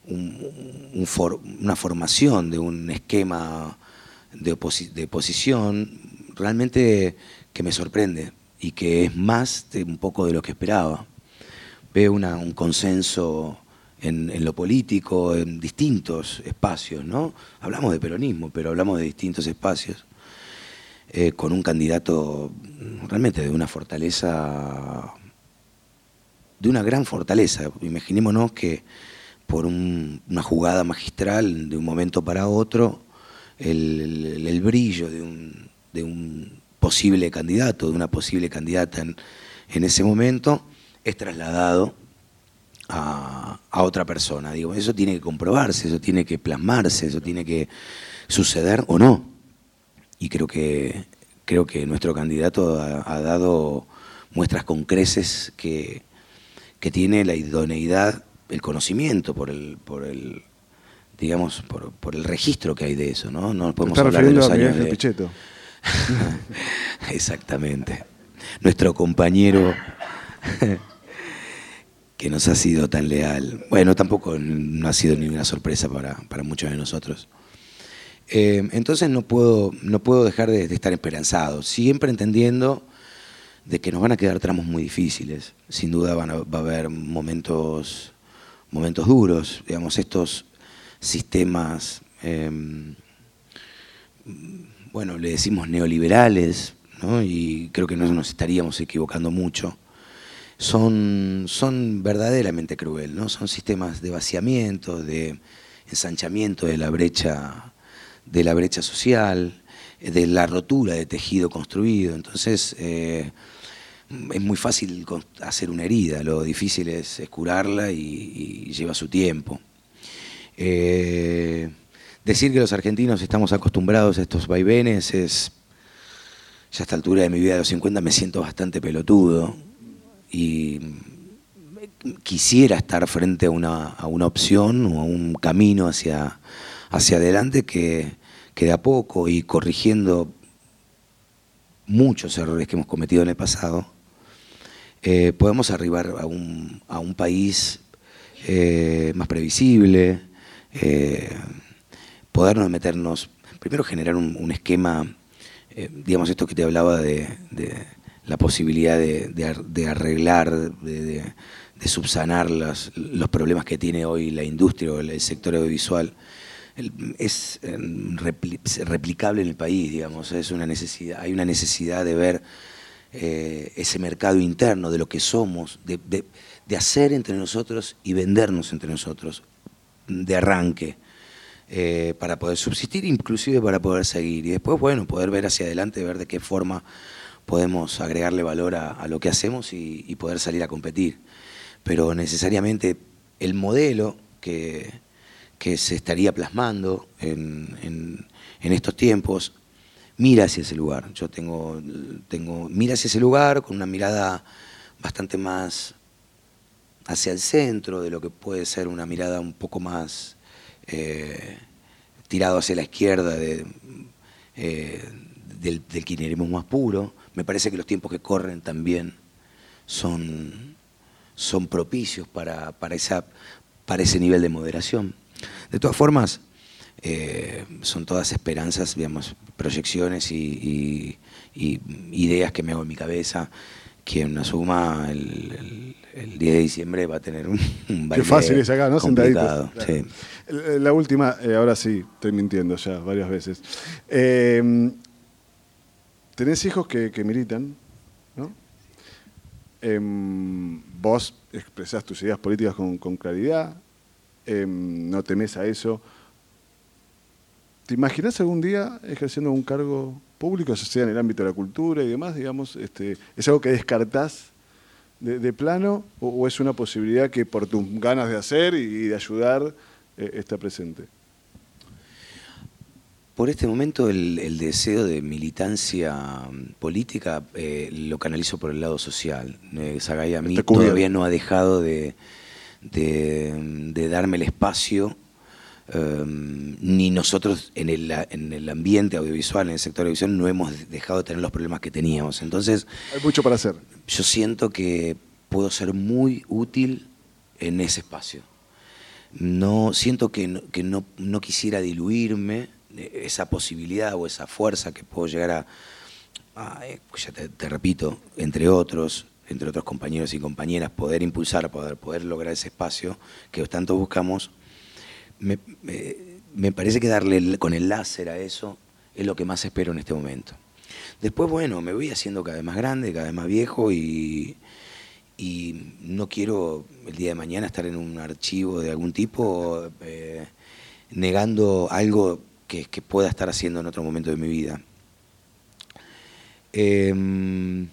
una formación de un esquema de, oposición realmente que me sorprende, y que es más de un poco de lo que esperaba. Veo un consenso en, lo político, en distintos espacios, ¿no? Hablamos de peronismo, pero hablamos de distintos espacios, eh, con un candidato realmente de una fortaleza, de una gran fortaleza. Imaginémonos que por una jugada magistral de un momento para otro, el, brillo de un, posible candidato, de una posible candidata en ese momento, es trasladado a, otra persona. Digo, eso tiene que comprobarse, eso tiene que plasmarse, eso tiene que suceder o no. Y creo que, creo que nuestro candidato ha, dado muestras con creces que, que, tiene la idoneidad, el conocimiento por el, por el digamos, por, por el registro que hay de eso, ¿no? No podemos hablar de los años de... Pichetto. Exactamente. Nuestro compañero que nos ha sido tan leal. Bueno, tampoco no ha sido ninguna sorpresa para, muchos de nosotros. Eh, entonces no puedo, no puedo dejar de, estar esperanzado, siempre entendiendo de que nos van a quedar tramos muy difíciles. Sin duda van a, va a haber momentos, momentos duros, digamos, estos sistemas, em, bueno, le decimos neoliberales, ¿no? y creo que no nos estaríamos equivocando mucho son, son verdaderamente cruel, ¿no? Son sistemas de vaciamiento, de ensanchamiento de la brecha, de la brecha social, de la rotura de tejido construido. Entonces, eh, es muy fácil hacer una herida, lo difícil es, curarla y, lleva su tiempo. Eh, decir que los argentinos estamos acostumbrados a estos vaivenes es, ya a esta altura de mi vida de los 50 me siento bastante pelotudo, y quisiera estar frente a una, opción o a un camino hacia, hacia adelante que, que de a poco y corrigiendo muchos errores que hemos cometido en el pasado, eh, podemos arribar a un, a un país eh, más previsible, eh, podernos meternos, primero generar un, esquema, digamos esto que te hablaba de la posibilidad de, arreglar, de, subsanar los, problemas que tiene hoy la industria o el sector audiovisual es em, replicable en el país, digamos, es una necesidad, hay una necesidad de ver eh, ese mercado interno de lo que somos, de, hacer entre nosotros y vendernos entre nosotros, de arranque. Eh, para poder subsistir, inclusive para poder seguir. Y después, bueno, poder ver hacia adelante, ver de qué forma podemos agregarle valor a, lo que hacemos y, poder salir a competir. Pero necesariamente el modelo que, se estaría plasmando en, estos tiempos mira hacia ese lugar. Yo tengo, tengo, mira hacia ese lugar con una mirada bastante más hacia el centro de lo que puede ser una mirada un poco más eh, tirado hacia la izquierda eh, del, del más puro, me parece que los tiempos que corren también son, son propicios para, para, esa, para ese nivel de moderación. De todas formas, eh, son todas esperanzas, digamos, proyecciones y, ideas que me hago en mi cabeza. Quien asuma el, el, 10 de diciembre va a tener un, un Qué fácil es acá, ¿no? Complicado, La última, eh, ahora sí, estoy mintiendo ya varias veces. Eh, tenés hijos que, militan, ¿no? Em, vos expresás tus ideas políticas con, claridad, em, no temes a eso. ¿Te imaginas algún día ejerciendo un cargo público, sea en el ámbito de la cultura y demás, digamos, este, es algo que descartás de, plano o, es una posibilidad que por tus ganas de hacer y, de ayudar eh, está presente? Por este momento el, deseo de militancia mm, política eh, lo canalizo por el lado social. Eh, a mí todavía no ha dejado de, darme el espacio, em, ni nosotros en el, en el ambiente audiovisual, en el sector audiovisual, no hemos dejado de tener los problemas que teníamos. Entonces, hay mucho para hacer. Yo siento que puedo ser muy útil en ese espacio. No siento que, que no, no quisiera diluirme esa posibilidad o esa fuerza que puedo llegar ah, eh, ya te, repito, entre otros, entre otros compañeros y compañeras, poder impulsar, poder, poder lograr ese espacio que tanto buscamos, me, me parece que darle con el láser a eso es lo que más espero en este momento. Después, bueno, me voy haciendo cada vez más grande, cada vez más viejo y, y no quiero el día de mañana estar en un archivo de algún tipo eh, negando algo que, pueda estar haciendo en otro momento de mi vida. Em,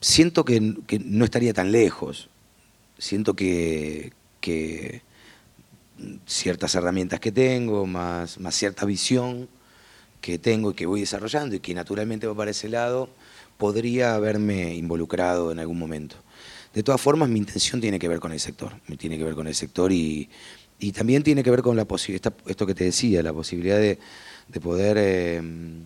siento que, no estaría tan lejos, siento que, ciertas herramientas que tengo, más, más cierta visión, que tengo y que voy desarrollando y que naturalmente va para ese lado, podría haberme involucrado en algún momento. De todas formas, mi intención tiene que ver con el sector, tiene que ver con el sector y, también tiene que ver con la posibilidad, esto que te decía, la posibilidad de, poder em,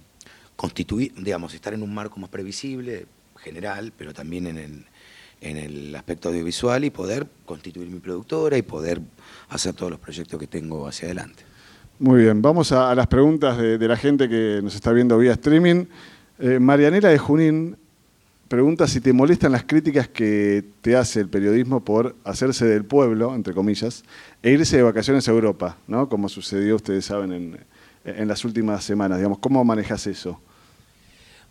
constituir, digamos, estar en un marco más previsible, general, pero también en el, en el aspecto audiovisual y poder constituir mi productora y poder hacer todos los proyectos que tengo hacia adelante. Muy bien, vamos a, las preguntas de, la gente que nos está viendo vía streaming. Eh, Marianela de Junín pregunta si te molestan las críticas que te hace el periodismo por hacerse del pueblo, entre comillas, e irse de vacaciones a Europa, ¿no? Como sucedió, ustedes saben, en, las últimas semanas. Digamos, ¿Cómo manejas eso?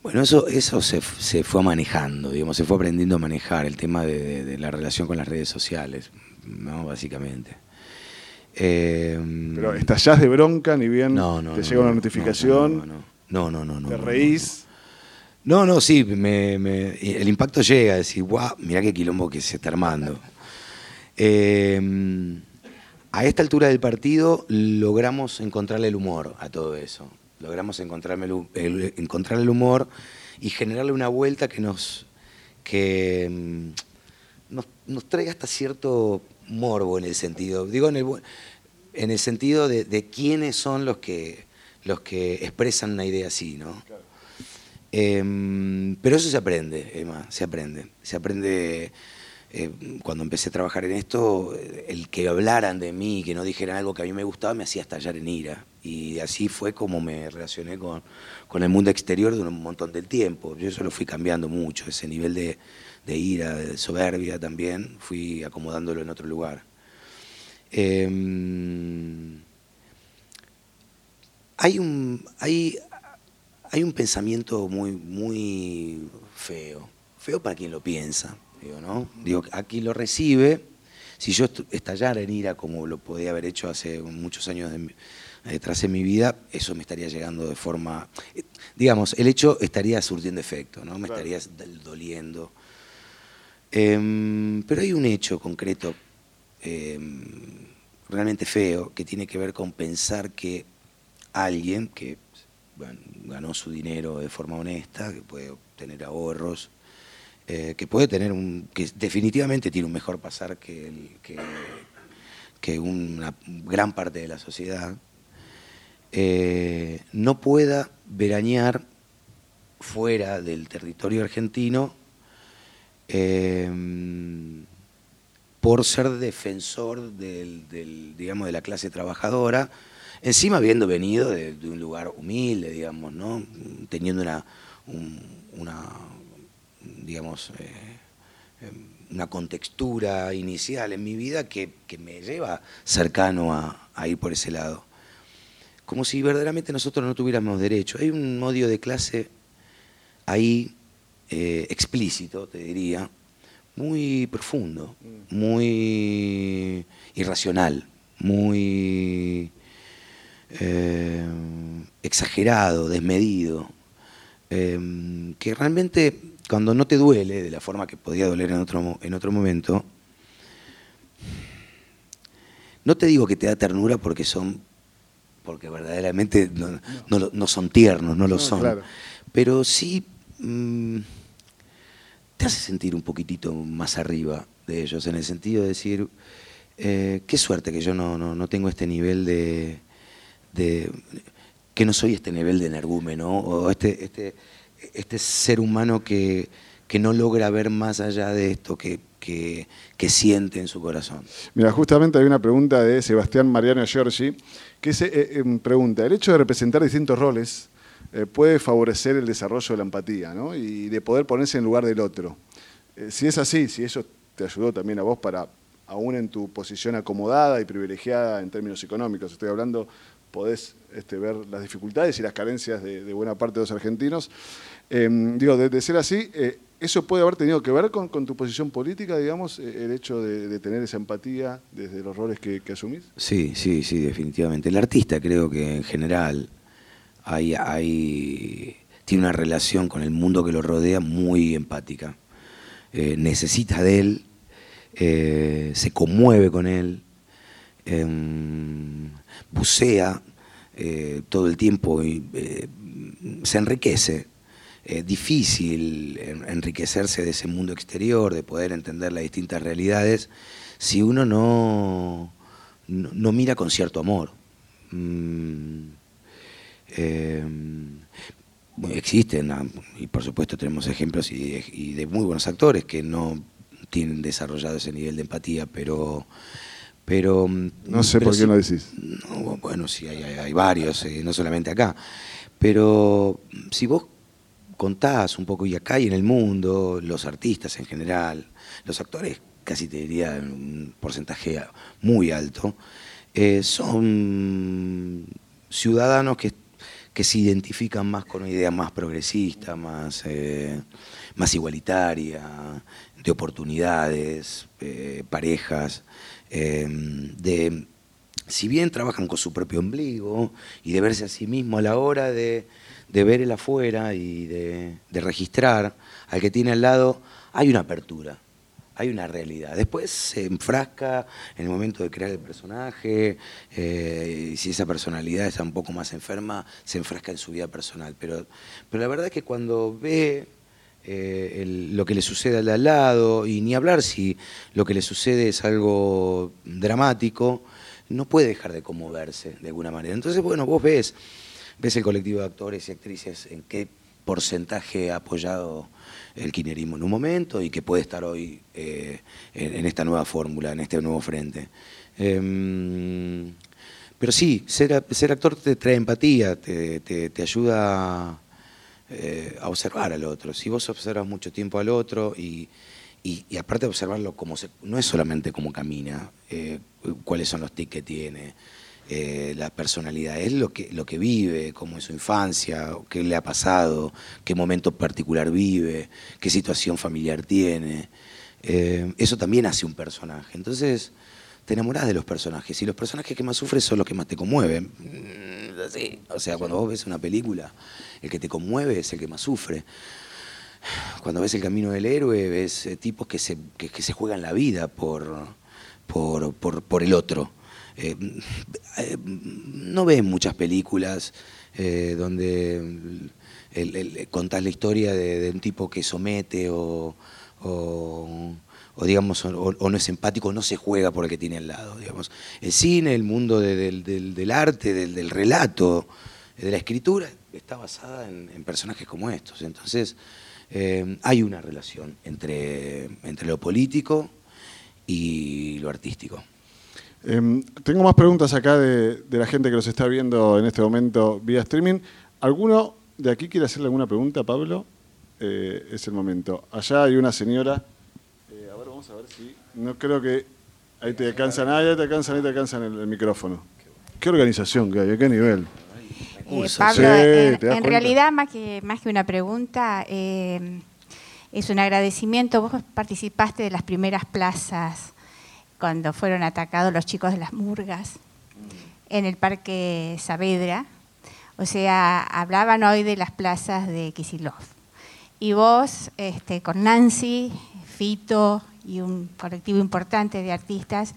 Bueno, eso, eso se, fue manejando, digamos, se fue aprendiendo a manejar el tema de, de la relación con las redes sociales, ¿no? básicamente. Eh, Pero estallás de bronca, ni bien te llega una notificación. No, no, no, no. ¿Te reís? No, no, sí, el impacto llega decir, guau, mirá qué quilombo que se está armando. Eh, a esta altura del partido logramos encontrarle el humor a todo eso. Logramos encontrarle el, encontrarle el humor y generarle una vuelta que nos, que, mm, nos, nos traiga hasta cierto morbo en el sentido, digo en el, en el sentido de, quiénes son los que, los que expresan una idea así, ¿no? Em, pero eso se aprende, Emma, se aprende. Se aprende eh, cuando empecé a trabajar en esto, el que hablaran de mí, que no dijeran algo que a mí me gustaba, me hacía estallar en ira. Y así fue como me relacioné con, con el mundo exterior durante un montón del tiempo. Yo eso lo fui cambiando mucho, ese nivel de, de ira, de soberbia también, fui acomodándolo en otro lugar. Em, hay, un, hay, hay un pensamiento muy, muy feo, feo para quien lo piensa, digo, ¿no? Digo, aquí lo recibe, si yo estallara en ira como lo podía haber hecho hace muchos años detrás de mi vida, eso me estaría llegando de forma, digamos, el hecho estaría surtiendo efecto, ¿no? Me estaría doliendo. Em, pero hay un hecho concreto em, realmente feo que tiene que ver con pensar que alguien que ganó su dinero de forma honesta, que puede obtener ahorros, eh, que puede tener un. que definitivamente tiene un mejor pasar que, que, una gran parte de la sociedad, eh, no pueda veranear fuera del territorio argentino eh, por ser defensor del, digamos, de la clase trabajadora, encima habiendo venido de, un lugar humilde, digamos, ¿no? teniendo una, una digamos, eh, una contextura inicial en mi vida que, me lleva cercano a, ir por ese lado. Como si verdaderamente nosotros no tuviéramos derecho. Hay un odio de clase ahí eh, explícito, te diría, muy profundo, muy irracional, muy eh, exagerado, desmedido, eh, que realmente cuando no te duele de la forma que podía doler en otro, en otro momento, no te digo que te da ternura porque son, porque verdaderamente no, son tiernos, no lo son, pero sí... Mm, te hace sentir un poquitito más arriba de ellos, en el sentido de decir, eh, qué suerte que yo no, no, tengo este nivel de, que no soy este nivel de energúmeno, o este, este, este ser humano que, que no logra ver más allá de esto que, que, siente en su corazón. Mira, justamente hay una pregunta de Sebastián Mariano Giorgi, que se eh, em, pregunta, ¿el hecho de representar distintos roles eh, puede favorecer el desarrollo de la empatía ¿no? y de poder ponerse en lugar del otro. Eh, si es así, si eso te ayudó también a vos para, aún en tu posición acomodada y privilegiada en términos económicos, estoy hablando, podés este, ver las dificultades y las carencias de, buena parte de los argentinos. Em, digo, de, ser así, eh, ¿eso puede haber tenido que ver con, tu posición política, digamos, eh, el hecho de, tener esa empatía desde los roles que, asumís? Sí, sí, sí, definitivamente. El artista creo que en general hay, hay, tiene una relación con el mundo que lo rodea muy empática. Eh, necesita de él, se conmueve con él, em, bucea eh, todo el tiempo y, eh, se enriquece. Es difícil enriquecerse de ese mundo exterior, de poder entender las distintas realidades, si uno no, no, mira con cierto amor. Mm, eh, existen, y por supuesto tenemos ejemplos y de, muy buenos actores que no tienen desarrollado ese nivel de empatía, pero pero, mm, no sé por qué no decís. bueno, sí, hay, varios, eh, no solamente acá. Pero mm, si vos contás un poco, y acá y en el mundo, los artistas en general, los actores, casi te diría un porcentaje muy alto, eh, son ciudadanos que, que, se identifican más con una idea más progresista, más, eh, más igualitaria, de oportunidades, parejas. Em, de, si bien trabajan con su propio ombligo y de verse a sí mismo a la hora de, ver el afuera y de, registrar al que tiene al lado, hay una apertura, hay una realidad. Después se enfrasca en el momento de crear el personaje, eh, y si esa personalidad está un poco más enferma, se enfrasca en su vida personal. Pero, pero la verdad es que cuando ve eh, lo que le sucede al al lado, y ni hablar si lo que le sucede es algo dramático, no puede dejar de conmoverse de alguna manera. Entonces, bueno, vos ves, ves el colectivo de actores y actrices en qué porcentaje ha apoyado el kinerismo en un momento y que puede estar hoy eh, en, esta nueva fórmula, en este nuevo frente. Em, pero sí, ser, ser, actor te trae empatía, te, te, te ayuda eh, a observar al otro. Si vos observas mucho tiempo al otro y, aparte de observarlo como se, no es solamente cómo camina, eh, cuáles son los tics que tiene, eh, la personalidad, es lo que, lo que vive, cómo es su infancia, qué le ha pasado, qué momento particular vive, qué situación familiar tiene. eso también hace un personaje. Entonces, te enamorás de los personajes y los personajes que más sufres son los que más te conmueven. Mm, o sea, cuando vos ves una película, el que te conmueve es el que más sufre. Cuando ves el camino del héroe, ves eh, tipos que se, se juegan la vida por, por, el otro. Eh, eh, no ves muchas películas donde contás la historia de, un tipo que somete o o digamos, o, no es empático, no se juega por el que tiene al lado. Digamos. El cine, el mundo del, arte, del, relato, de la escritura, está basada en, personajes como estos. Entonces, eh, hay una relación entre, entre lo político y lo artístico. Em, tengo más preguntas acá de, la gente que nos está viendo en este momento vía streaming. ¿Alguno de aquí quiere hacerle alguna pregunta, Pablo? Eh, es el momento. Allá hay una señora a ver si. No creo que. Ahí te alcanzan, ahí te alcanzan, ahí te alcanzan el, micrófono. Qué organización que hay, a qué nivel. Eh, Pablo, en, realidad, más que, más que una pregunta, eh, es un agradecimiento. Vos participaste de las primeras plazas cuando fueron atacados los chicos de las murgas en el Parque Saavedra. O sea, hablaban hoy de las plazas de Kisilov. Y vos, este, con Nancy, Fito y un colectivo importante de artistas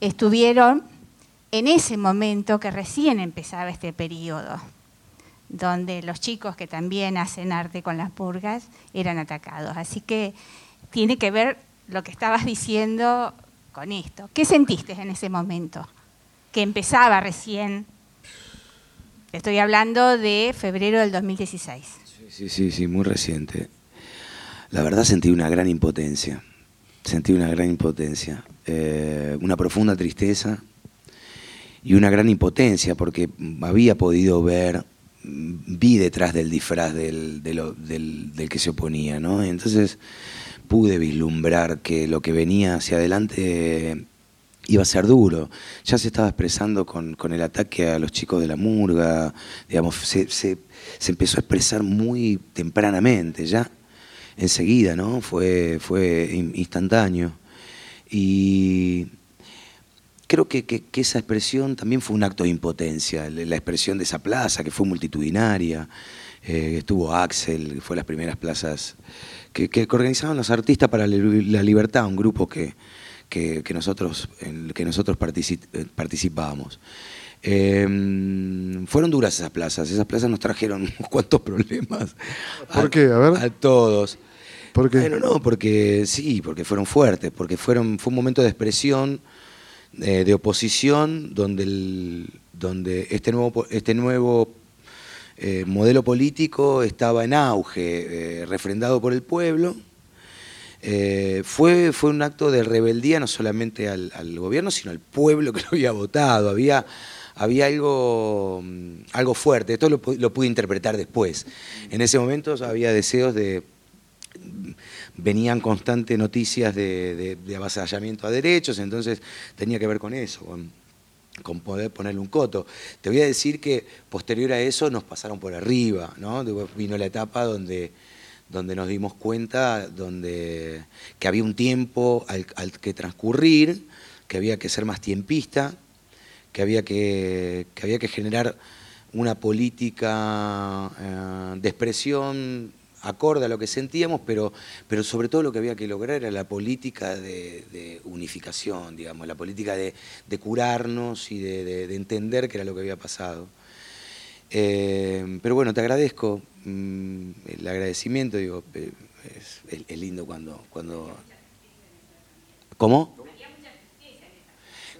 estuvieron en ese momento que recién empezaba este periodo, donde los chicos que también hacen arte con las purgas eran atacados. Así que tiene que ver lo que estabas diciendo con esto. ¿Qué sentiste en ese momento? Que empezaba recién. Estoy hablando de febrero del 2016. Sí, sí, sí, muy reciente. La verdad sentí una gran impotencia sentí una gran impotencia, eh, una profunda tristeza y una gran impotencia porque había podido ver vi detrás del disfraz del, del, que se oponía, ¿no? Entonces pude vislumbrar que lo que venía hacia adelante iba a ser duro. Ya se estaba expresando con, el ataque a los chicos de la murga, digamos, se, se, empezó a expresar muy tempranamente, ya enseguida, ¿no? Fue, fue instantáneo. Y creo que, esa expresión también fue un acto de impotencia, la expresión de esa plaza que fue multitudinaria. Eh, estuvo Axel, fue las primeras plazas que, organizaban los artistas para la libertad, un grupo que, que, nosotros, en el que nosotros eh, participábamos. Em, fueron duras esas plazas, esas plazas nos trajeron unos cuantos problemas. ¿Por qué? A ver. A todos. ¿Por qué? Bueno, no, porque sí, porque fueron fuertes, porque fueron, fue un momento de expresión, eh, de oposición, donde, el, donde este nuevo, este nuevo eh, modelo político estaba en auge, refrendado por el pueblo eh, fue, fue un acto de rebeldía no solamente al, gobierno, sino al pueblo que lo había votado. Había, había algo, mm, algo fuerte. Esto lo, pude interpretar después. En ese momento había deseos de. Venían constantes noticias de, avasallamiento a derechos, entonces tenía que ver con eso, con, poder ponerle un coto. Te voy a decir que posterior a eso nos pasaron por arriba, ¿no? Vino la etapa donde donde nos dimos cuenta donde, que había un tiempo al, que transcurrir, que había que ser más tiempista, que había que, había que generar una política eh, de expresión acorde a lo que sentíamos, pero, pero sobre todo lo que había que lograr era la política de, unificación, digamos, la política de, curarnos y de, entender qué era lo que había pasado. Eh, pero bueno, te agradezco mm, el agradecimiento, digo, eh, es, lindo cuando, cuando... ¿Cómo?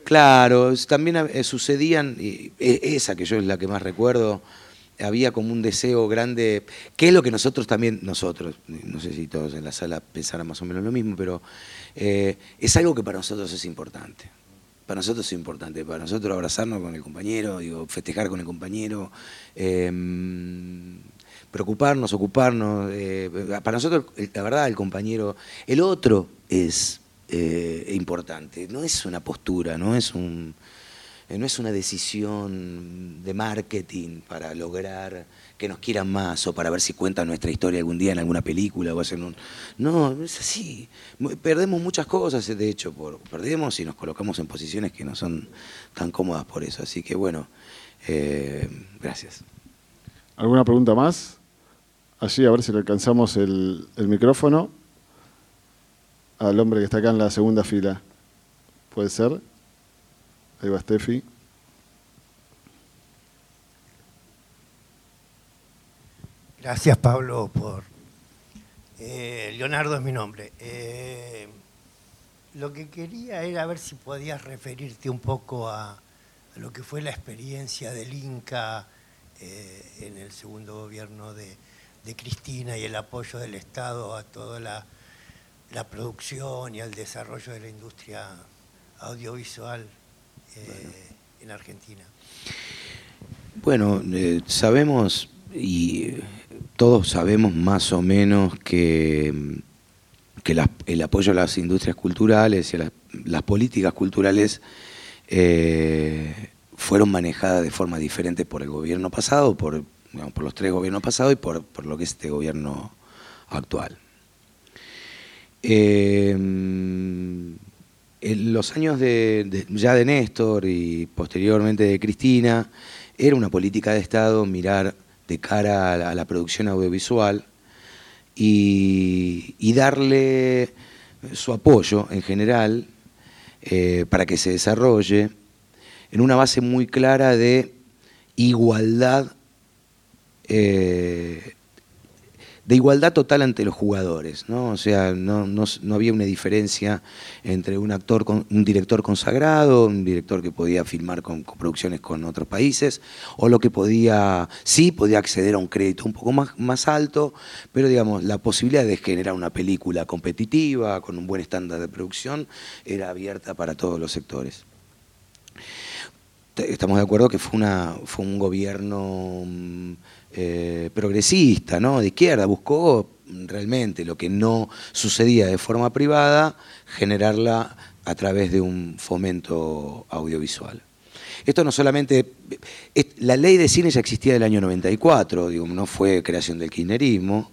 Claro, también eh, sucedían, y esa que yo es la que más recuerdo, había como un deseo grande, que es lo que nosotros también, nosotros, no sé si todos en la sala pensaran más o menos lo mismo, pero es algo que para nosotros es importante para nosotros es importante, para nosotros abrazarnos con el compañero, digo, festejar con el compañero, em, preocuparnos, ocuparnos. Eh, para nosotros, la verdad, el compañero, el otro es eh, importante, no es una postura, no es un eh, no es una decisión de marketing para lograr que nos quieran más o para ver si cuentan nuestra historia algún día en alguna película o hacen un... No, es así. Perdemos muchas cosas, de hecho, por, perdemos y nos colocamos en posiciones que no son tan cómodas por eso. Así que bueno, eh, gracias. ¿Alguna pregunta más? Así, a ver si le alcanzamos el, el micrófono al hombre que está acá en la segunda fila. ¿Puede ser? Ahí va Steffi. Gracias Pablo por... Eh, Leonardo es mi nombre. Eh, lo que quería era ver si podías referirte un poco a, lo que fue la experiencia del Inca eh, en el segundo gobierno de, Cristina y el apoyo del Estado a toda la, la producción y al desarrollo de la industria audiovisual en Argentina? Bueno, eh, sabemos y todos sabemos más o menos que, que el apoyo a las industrias culturales y a las, políticas culturales eh, fueron manejadas de forma diferente por el gobierno pasado, por, por los tres gobiernos pasados y por, por lo que es este gobierno actual. Eh, en los años ya de Néstor y posteriormente de Cristina, era una política de Estado mirar de cara a la, producción audiovisual y, darle su apoyo en general eh, para que se desarrolle en una base muy clara de igualdad eh, de igualdad total ante los jugadores, ¿no? O sea, no, había una diferencia entre un actor, un director consagrado, un director que podía filmar con, producciones con otros países, o lo que podía, sí, podía acceder a un crédito un poco más, más alto, pero digamos, la posibilidad de generar una película competitiva, con un buen estándar de producción, era abierta para todos los sectores. Estamos de acuerdo que fue, una, fue un gobierno mm, eh, progresista, ¿no? de izquierda, buscó realmente lo que no sucedía de forma privada, generarla a través de un fomento audiovisual. Esto no solamente. La ley de cine ya existía del año 94, digo, no fue creación del kirchnerismo,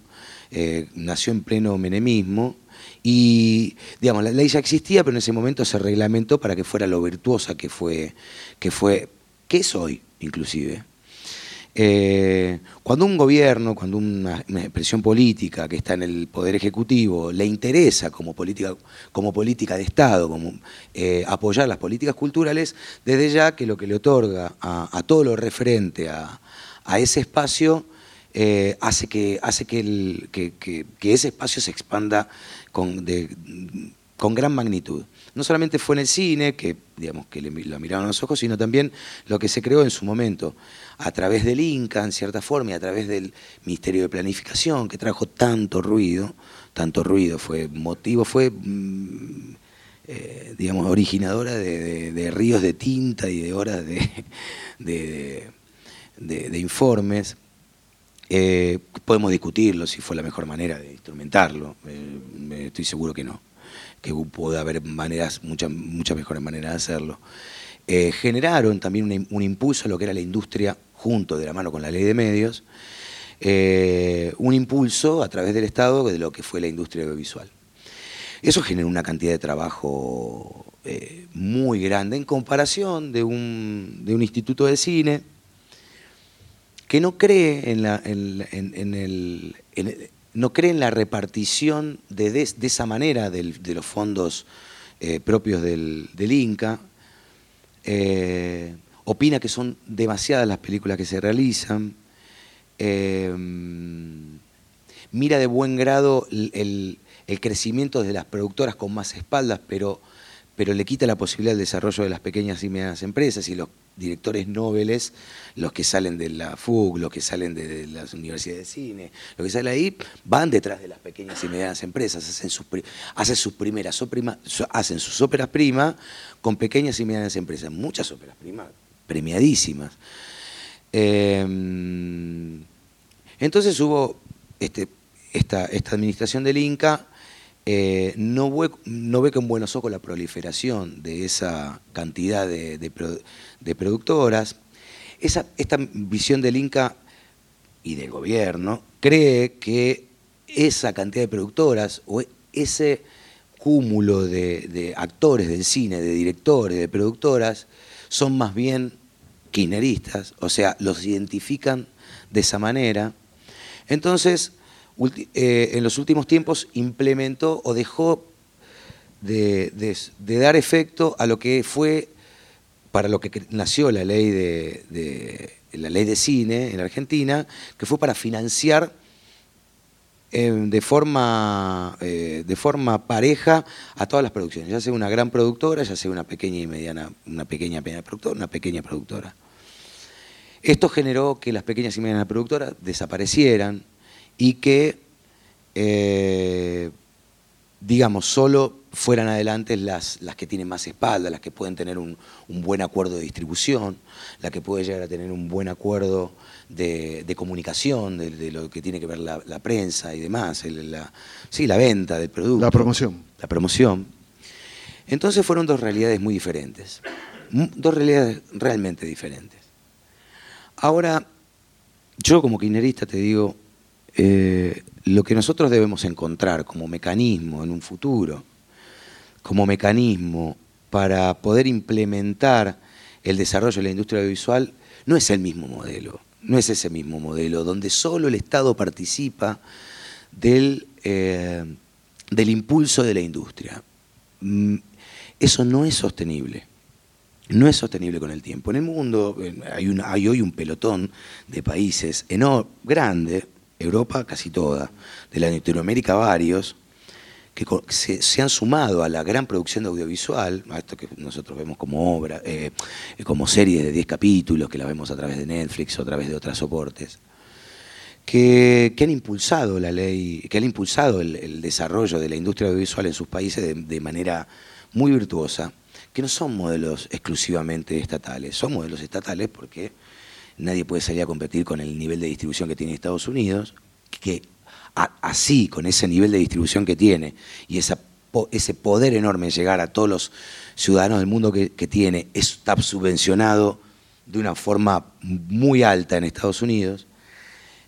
eh, nació en pleno menemismo. Y, digamos, la ley ya existía, pero en ese momento se reglamentó para que fuera lo virtuosa que fue, que fue, que es hoy, inclusive. Eh, cuando un gobierno, cuando una, expresión política que está en el poder ejecutivo le interesa como política, como política de Estado, como eh, apoyar las políticas culturales, desde ya que lo que le otorga a, todo lo referente a, ese espacio eh, hace, que, hace que, que, ese espacio se expanda con, con gran magnitud no solamente fue en el cine, que digamos que lo miraron a los ojos, sino también lo que se creó en su momento a través del Inca, en cierta forma, y a través del Ministerio de Planificación, que trajo tanto ruido, tanto ruido, fue motivo, fue, mm, eh, digamos, originadora de, ríos de tinta y de horas de, informes. Eh, podemos discutirlo si fue la mejor manera de instrumentarlo, eh, estoy seguro que no, que puede haber maneras, muchas, muchas mejores maneras de hacerlo. generaron también un impulso a lo que era la industria junto de la mano con la ley de medios, eh, un impulso a través del Estado de lo que fue la industria audiovisual. Eso generó una cantidad de trabajo eh, muy grande en comparación de un, instituto de cine que no cree en la, el, no cree en la repartición de, esa manera de los fondos eh, propios del, Inca opina que son demasiadas las películas que se realizan, eh, mira de buen grado el, crecimiento de las productoras con más espaldas, pero, pero le quita la posibilidad del desarrollo de las pequeñas y medianas empresas y los directores nobles, los que salen de la FUG, los que salen de, las universidades de cine, los que salen ahí, van detrás de las pequeñas y medianas empresas, hacen sus, primeras hacen sus óperas primas con pequeñas y medianas empresas, muchas óperas primas premiadísimas. Em, entonces hubo este, esta, administración del Inca, eh, no, ve, no, ve, con buenos ojos la proliferación de esa cantidad de, productoras. Esa, esta visión del Inca y del gobierno cree que esa cantidad de productoras o ese cúmulo de, actores del cine, de directores, de productoras, son más bien kirchneristas, o sea, los identifican de esa manera. Entonces, eh, en los últimos tiempos implementó o dejó de, dar efecto a lo que fue, para lo que nació la ley de, la ley de cine en Argentina, que fue para financiar eh, de, forma, eh, de forma pareja a todas las producciones, ya sea una gran productora, ya sea una pequeña y mediana, una pequeña, pequeña productora, una pequeña productora. Esto generó que las pequeñas y medianas productoras desaparecieran y que, eh, digamos, solo fueran adelante las, las que tienen más espalda, las que pueden tener un, buen acuerdo de distribución, las que pueden llegar a tener un buen acuerdo de, comunicación, de, lo que tiene que ver la, prensa y demás, la, sí, la venta del producto. La promoción. La promoción. Entonces fueron dos realidades muy diferentes, dos realidades realmente diferentes. Ahora, yo como kirchnerista te digo, eh, lo que nosotros debemos encontrar como mecanismo en un futuro, como mecanismo para poder implementar el desarrollo de la industria audiovisual, no es el mismo modelo, no es ese mismo modelo, donde solo el Estado participa del, eh, del impulso de la industria. Mm, eso no es sostenible no es sostenible con el tiempo. En el mundo hay, hay hoy un pelotón de países enorme, grande, Europa casi toda, de Latinoamérica varios, que se, han sumado a la gran producción de audiovisual, a esto que nosotros vemos como obra, eh, como series de 10 capítulos, que la vemos a través de Netflix o a través de otros soportes, que, han impulsado la ley, que han impulsado el, desarrollo de la industria audiovisual en sus países de manera muy virtuosa que no son modelos exclusivamente estatales, son modelos estatales porque nadie puede salir a competir con el nivel de distribución que tiene Estados Unidos, que así, con ese nivel de distribución que tiene y ese poder enorme de llegar a todos los ciudadanos del mundo que, tiene, está subvencionado de una forma muy alta en Estados Unidos,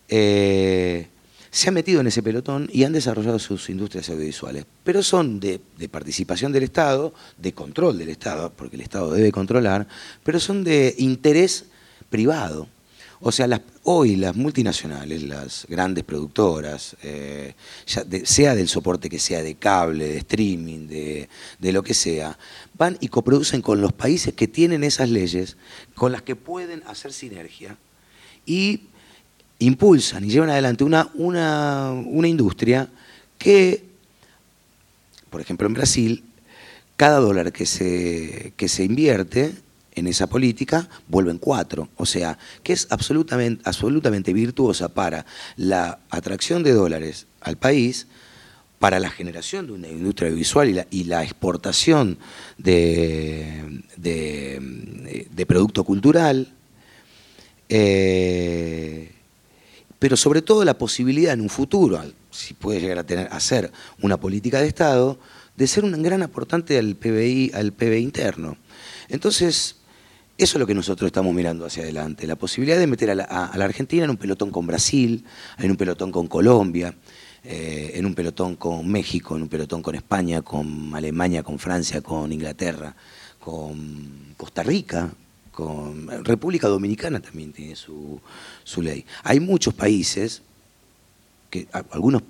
eh, se han metido en ese pelotón y han desarrollado sus industrias audiovisuales. Pero son de, participación del Estado, de control del Estado, porque el Estado debe controlar, pero son de interés privado. O sea, hoy las multinacionales, las grandes productoras, eh, sea del soporte que sea de cable, de streaming, de, de, lo que sea, van y coproducen con los países que tienen esas leyes, con las que pueden hacer sinergia y impulsan y llevan adelante una, una, industria que, por ejemplo, en Brasil, cada dólar que se, que se invierte en esa política vuelven cuatro. O sea, que es absolutamente, absolutamente virtuosa para la atracción de dólares al país, para la generación de una industria visual y la, exportación de, de, producto cultural. Eh, pero sobre todo la posibilidad en un futuro, si puede llegar a tener, hacer una política de Estado, de ser un gran aportante al PBI, al PBI interno. Entonces, eso es lo que nosotros estamos mirando hacia adelante, la posibilidad de meter a la, Argentina en un pelotón con Brasil, en un pelotón con Colombia, eh, en un pelotón con México, en un pelotón con España, con Alemania, con Francia, con Inglaterra, con Costa Rica, con República Dominicana también tiene su, ley. Hay muchos países, que algunos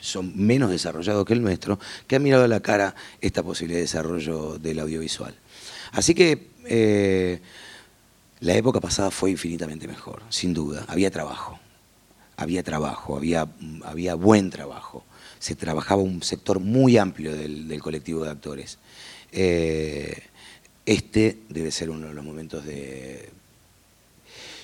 son menos desarrollados que el nuestro, que han mirado a la cara esta posibilidad de desarrollo del audiovisual. Así que eh, la época pasada fue infinitamente mejor, sin duda. Había trabajo, había trabajo, había, había buen trabajo. Se trabajaba un sector muy amplio del, colectivo de actores. Eh, este debe ser uno de los momentos de...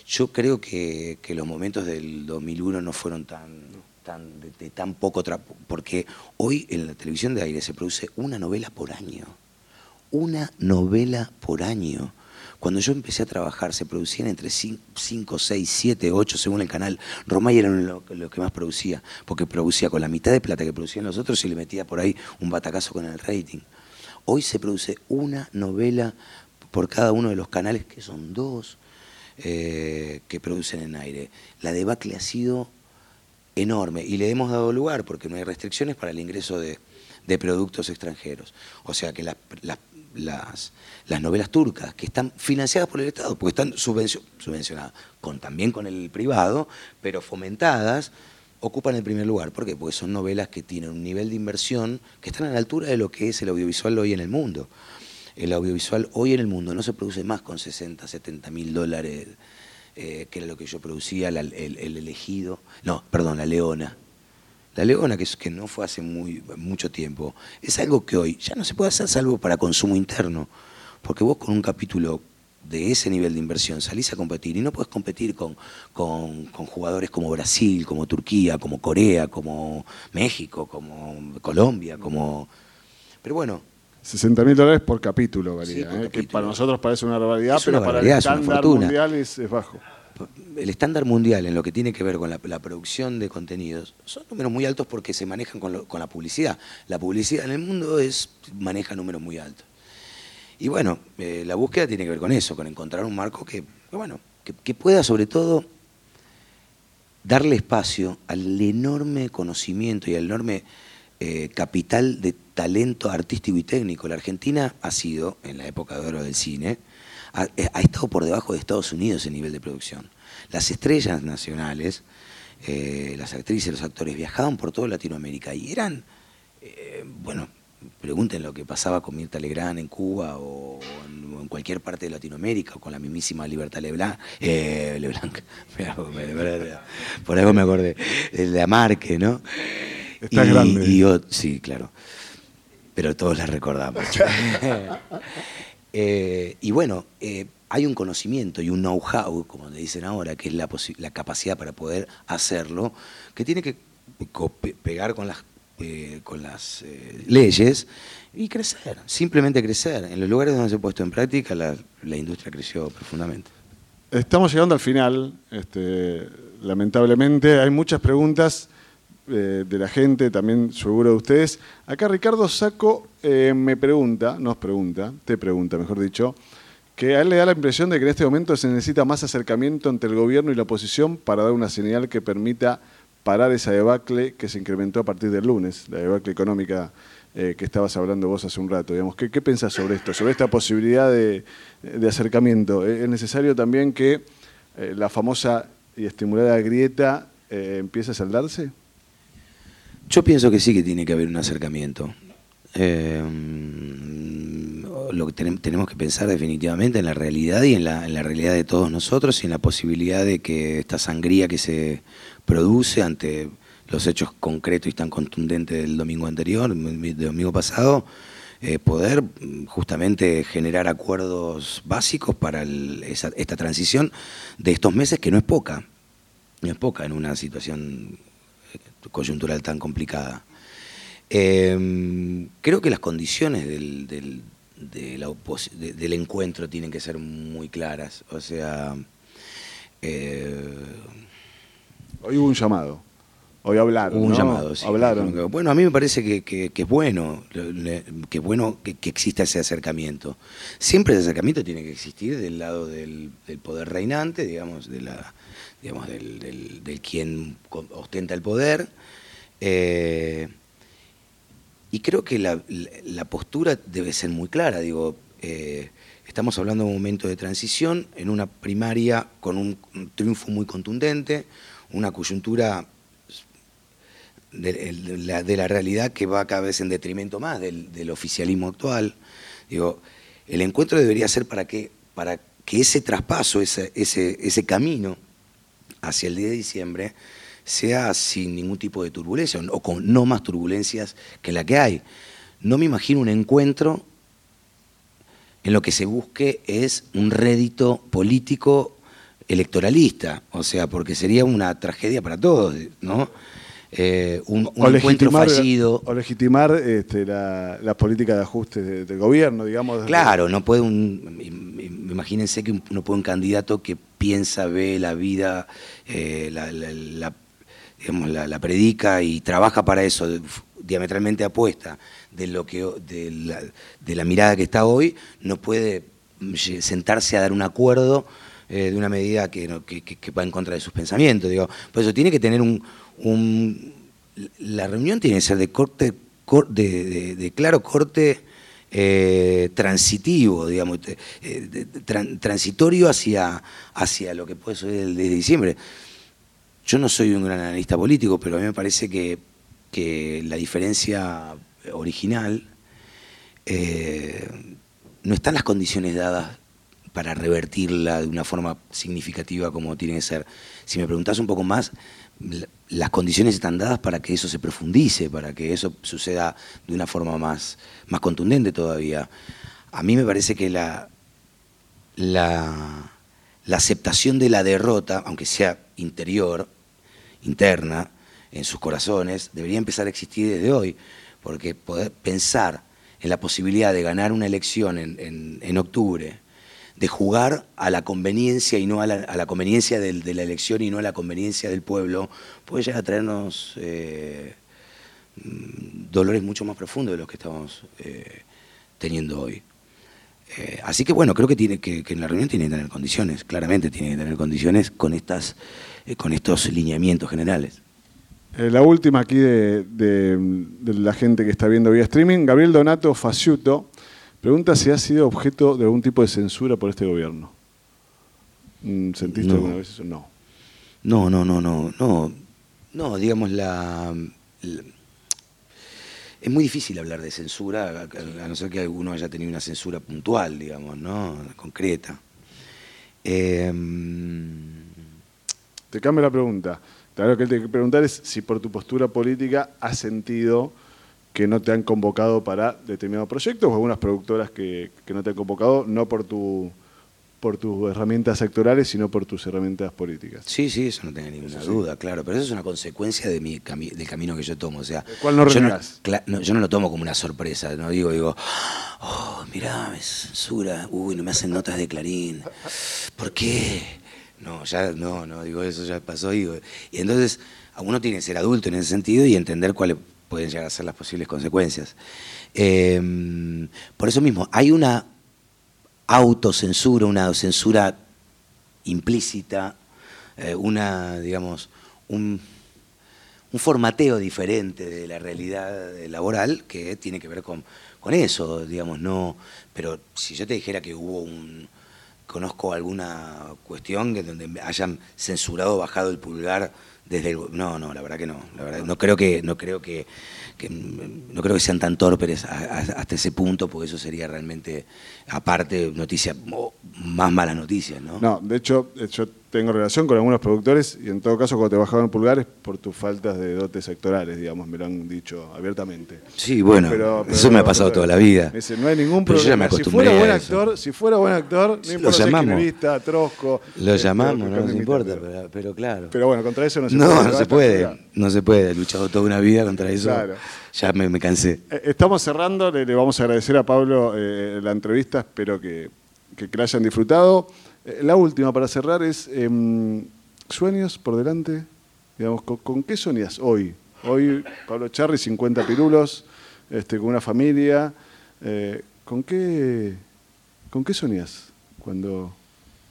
Yo creo que, los momentos del 2001 no fueron tan, tan de, tan poco... Porque hoy en la televisión de aire se produce una novela por año. Una novela por año. Cuando yo empecé a trabajar se producían entre 5, 6, 7, 8 según el canal. Romay era lo, lo, que más producía, porque producía con la mitad de plata que producían los otros y le metía por ahí un batacazo con el rating. Hoy se produce una novela por cada uno de los canales, que son dos, eh, que producen en aire. La debacle ha sido enorme y le hemos dado lugar porque no hay restricciones para el ingreso de, productos extranjeros. O sea que las, novelas turcas, que están financiadas por el Estado, porque están subvencionadas, con, también con el privado, pero fomentadas, ocupan el primer lugar. ¿Por qué? Porque son novelas que tienen un nivel de inversión que están a la altura de lo que es el audiovisual hoy en el mundo. El audiovisual hoy en el mundo no se produce más con 60, 70 mil dólares, eh, que era lo que yo producía, el, elegido, no, perdón, la leona. La leona, que, que no fue hace muy, mucho tiempo, es algo que hoy ya no se puede hacer salvo para consumo interno. Porque vos con un capítulo de ese nivel de inversión salís a competir y no puedes competir con, con, jugadores como Brasil, como Turquía, como Corea, como México, como Colombia, como... Pero bueno... 60 mil dólares por capítulo, valía, ¿eh? que para nosotros parece una barbaridad, pero para el estándar mundial es, bajo. El estándar mundial en lo que tiene que ver con la, producción de contenidos son números muy altos porque se manejan con, la publicidad. La publicidad en el mundo maneja números muy altos. Y bueno, eh, la búsqueda tiene que ver con eso, con encontrar un marco que, bueno, que, pueda sobre todo darle espacio al enorme conocimiento y al enorme eh, capital de talento artístico y técnico. La Argentina ha sido, en la época de oro del cine, ha, eh, estado por debajo de Estados Unidos en nivel de producción. Las estrellas nacionales, las actrices, los actores viajaban por toda Latinoamérica y eran, bueno, pregunten lo que pasaba con Mirta Legrand en Cuba o en, cualquier parte de Latinoamérica o con la mismísima Libertad Leblanc, eh, Leblanc por algo me acordé, de Amarque, ¿no? Está grande. Y yo, sí, claro, pero todos la recordamos. Eh, y bueno, eh, hay un conocimiento y un know-how, como le dicen ahora, que es la, la capacidad para poder hacerlo, que tiene que pegar con las eh, con las eh, leyes y crecer, simplemente crecer. En los lugares donde se ha puesto en práctica, la, industria creció profundamente. Estamos llegando al final, este, lamentablemente. Hay muchas preguntas de la gente, también seguro de ustedes. Acá Ricardo Saco me pregunta, nos pregunta, te pregunta, mejor dicho, que a él le da la impresión de que en este momento se necesita más acercamiento entre el gobierno y la oposición para dar una señal que permita parar esa debacle que se incrementó a partir del lunes, la debacle económica eh, que estabas hablando vos hace un rato. Digamos. ¿Qué, qué pensás sobre esto, sobre esta posibilidad de, acercamiento? ¿Es necesario también que eh, la famosa y estimulada grieta eh, empiece a saldarse? Yo pienso que sí que tiene que haber un acercamiento. Lo que tenemos que pensar definitivamente en la realidad y en la, realidad de todos nosotros y en la posibilidad de que esta sangría que se produce ante los hechos concretos y tan contundentes del domingo anterior, del domingo pasado, eh, poder justamente generar acuerdos básicos para esta transición de estos meses que no es poca, no es poca en una situación eh, coyuntural tan complicada. Eh, creo que las condiciones del, de la del encuentro tienen que ser muy claras. O sea. Eh, Hoy hubo un llamado. Hoy hablaron. un llamado, sí. Hablaron. Bueno, a mí me parece que, es bueno, que bueno que, exista ese acercamiento. Siempre ese acercamiento tiene que existir del lado del, poder reinante, digamos, de la, digamos del, del, quien ostenta el poder. Eh, y creo que la, postura debe ser muy clara. Digo, eh, estamos hablando de un momento de transición en una primaria con un, triunfo muy contundente, una coyuntura de, la, realidad que va cada vez en detrimento más del, oficialismo actual. Digo, el encuentro debería ser para que, para que ese traspaso, ese, ese, ese camino hacia el 10 de diciembre, sea sin ningún tipo de turbulencia o con no más turbulencias que la que hay. No me imagino un encuentro en lo que se busque es un rédito político electoralista, o sea, porque sería una tragedia para todos, ¿no? Eh, un, encuentro fallido. O legitimar este, la, política de ajuste del gobierno, digamos. Claro, no puede un. Imagínense que no puede un candidato que piensa, ve la vida, eh, la, digamos, la, predica y trabaja para eso, diametralmente apuesta de, lo que, de, la, mirada que está hoy, no puede sentarse a dar un acuerdo eh, de una medida que, que, va en contra de sus pensamientos. Digo. Por eso tiene que tener un, La reunión tiene que ser de corte, de, de, claro corte eh, transitivo, digamos, eh, transitorio hacia, hacia lo que puede ser el de diciembre. Yo no soy un gran analista político, pero a mí me parece que, la diferencia original eh, no están las condiciones dadas para revertirla de una forma significativa como tiene que ser. Si me preguntás un poco más, las condiciones están dadas para que eso se profundice, para que eso suceda de una forma más, más contundente todavía. A mí me parece que la, la, la aceptación de la derrota, aunque sea interior, interna en sus corazones debería empezar a existir desde hoy, porque poder pensar en la posibilidad de ganar una elección en, octubre, de jugar a la conveniencia y no a la, conveniencia de la elección y no a la conveniencia del pueblo, puede llegar a traernos eh, dolores mucho más profundos de los que estamos eh, teniendo hoy. Eh, así que bueno, creo que, tiene, que, en la reunión tiene que tener condiciones, claramente tiene que tener condiciones con, estas, con estos lineamientos generales. La última aquí de, la gente que está viendo vía streaming, Gabriel Donato Faciuto pregunta si ha sido objeto de algún tipo de censura por este gobierno. Mm, ¿Sentiste alguna vez eso? No. No, no, no, no, no. No, digamos la es muy difícil hablar de censura, a no ser que alguno haya tenido una censura puntual, digamos, ¿no? Concreta. Em, te cambio la pregunta. Claro que te que preguntar es si por tu postura política has sentido que no te han convocado para determinados proyectos o algunas productoras que, no te han convocado, no por tu, por tus herramientas actorales, sino por tus herramientas políticas. Sí, sí, eso no tengo ninguna duda, claro. Pero eso es una consecuencia de mi del camino que yo tomo. O sea, ¿Cuál no yo no, yo no lo tomo como una sorpresa. No digo, digo, oh, mirá, me censura. Uy, no me hacen notas de Clarín. ¿Por qué? No, ya, no, no, digo, eso ya pasó. Digo. Y entonces, uno tiene que ser adulto en ese sentido y entender cuáles pueden llegar a ser las posibles consecuencias. Em, por eso mismo, hay una autocensura, una censura implícita, eh, una, digamos, un, formateo diferente de la realidad laboral que tiene que ver con, con eso, digamos, no. Pero si yo te dijera que hubo un. conozco alguna cuestión que donde hayan censurado, bajado el pulgar desde el. No, no, la verdad que no. La verdad, no creo que, no creo que que no creo que sean tan torpes hasta ese punto, porque eso sería realmente, aparte, noticia, más malas noticias, ¿no? No, de hecho, yo tengo relación con algunos productores y en todo caso cuando te bajaban pulgares por tus faltas de dotes sectorales, digamos, me lo han dicho abiertamente. Sí, bueno, eso me ha pasado toda la vida. no hay ningún problema. Si fuera buen actor, si fuera buen actor, no importa lo llamamos. trosco. Lo este, llamamos, no nos importa, pero, claro. Pero bueno, contra eso no se no, puede. No, no se puede, no se puede. He luchado toda una vida contra eso. Claro. Ya me, cansé. Eh, estamos cerrando, le, vamos a agradecer a Pablo eh, la entrevista, espero que, que la hayan disfrutado. Eh, la última para cerrar es em, sueños por delante. Digamos, ¿con, qué soñas hoy? Hoy Pablo Charri, 50 pirulos, este, con una familia. Eh, ¿con, qué, ¿Con qué soñas cuando,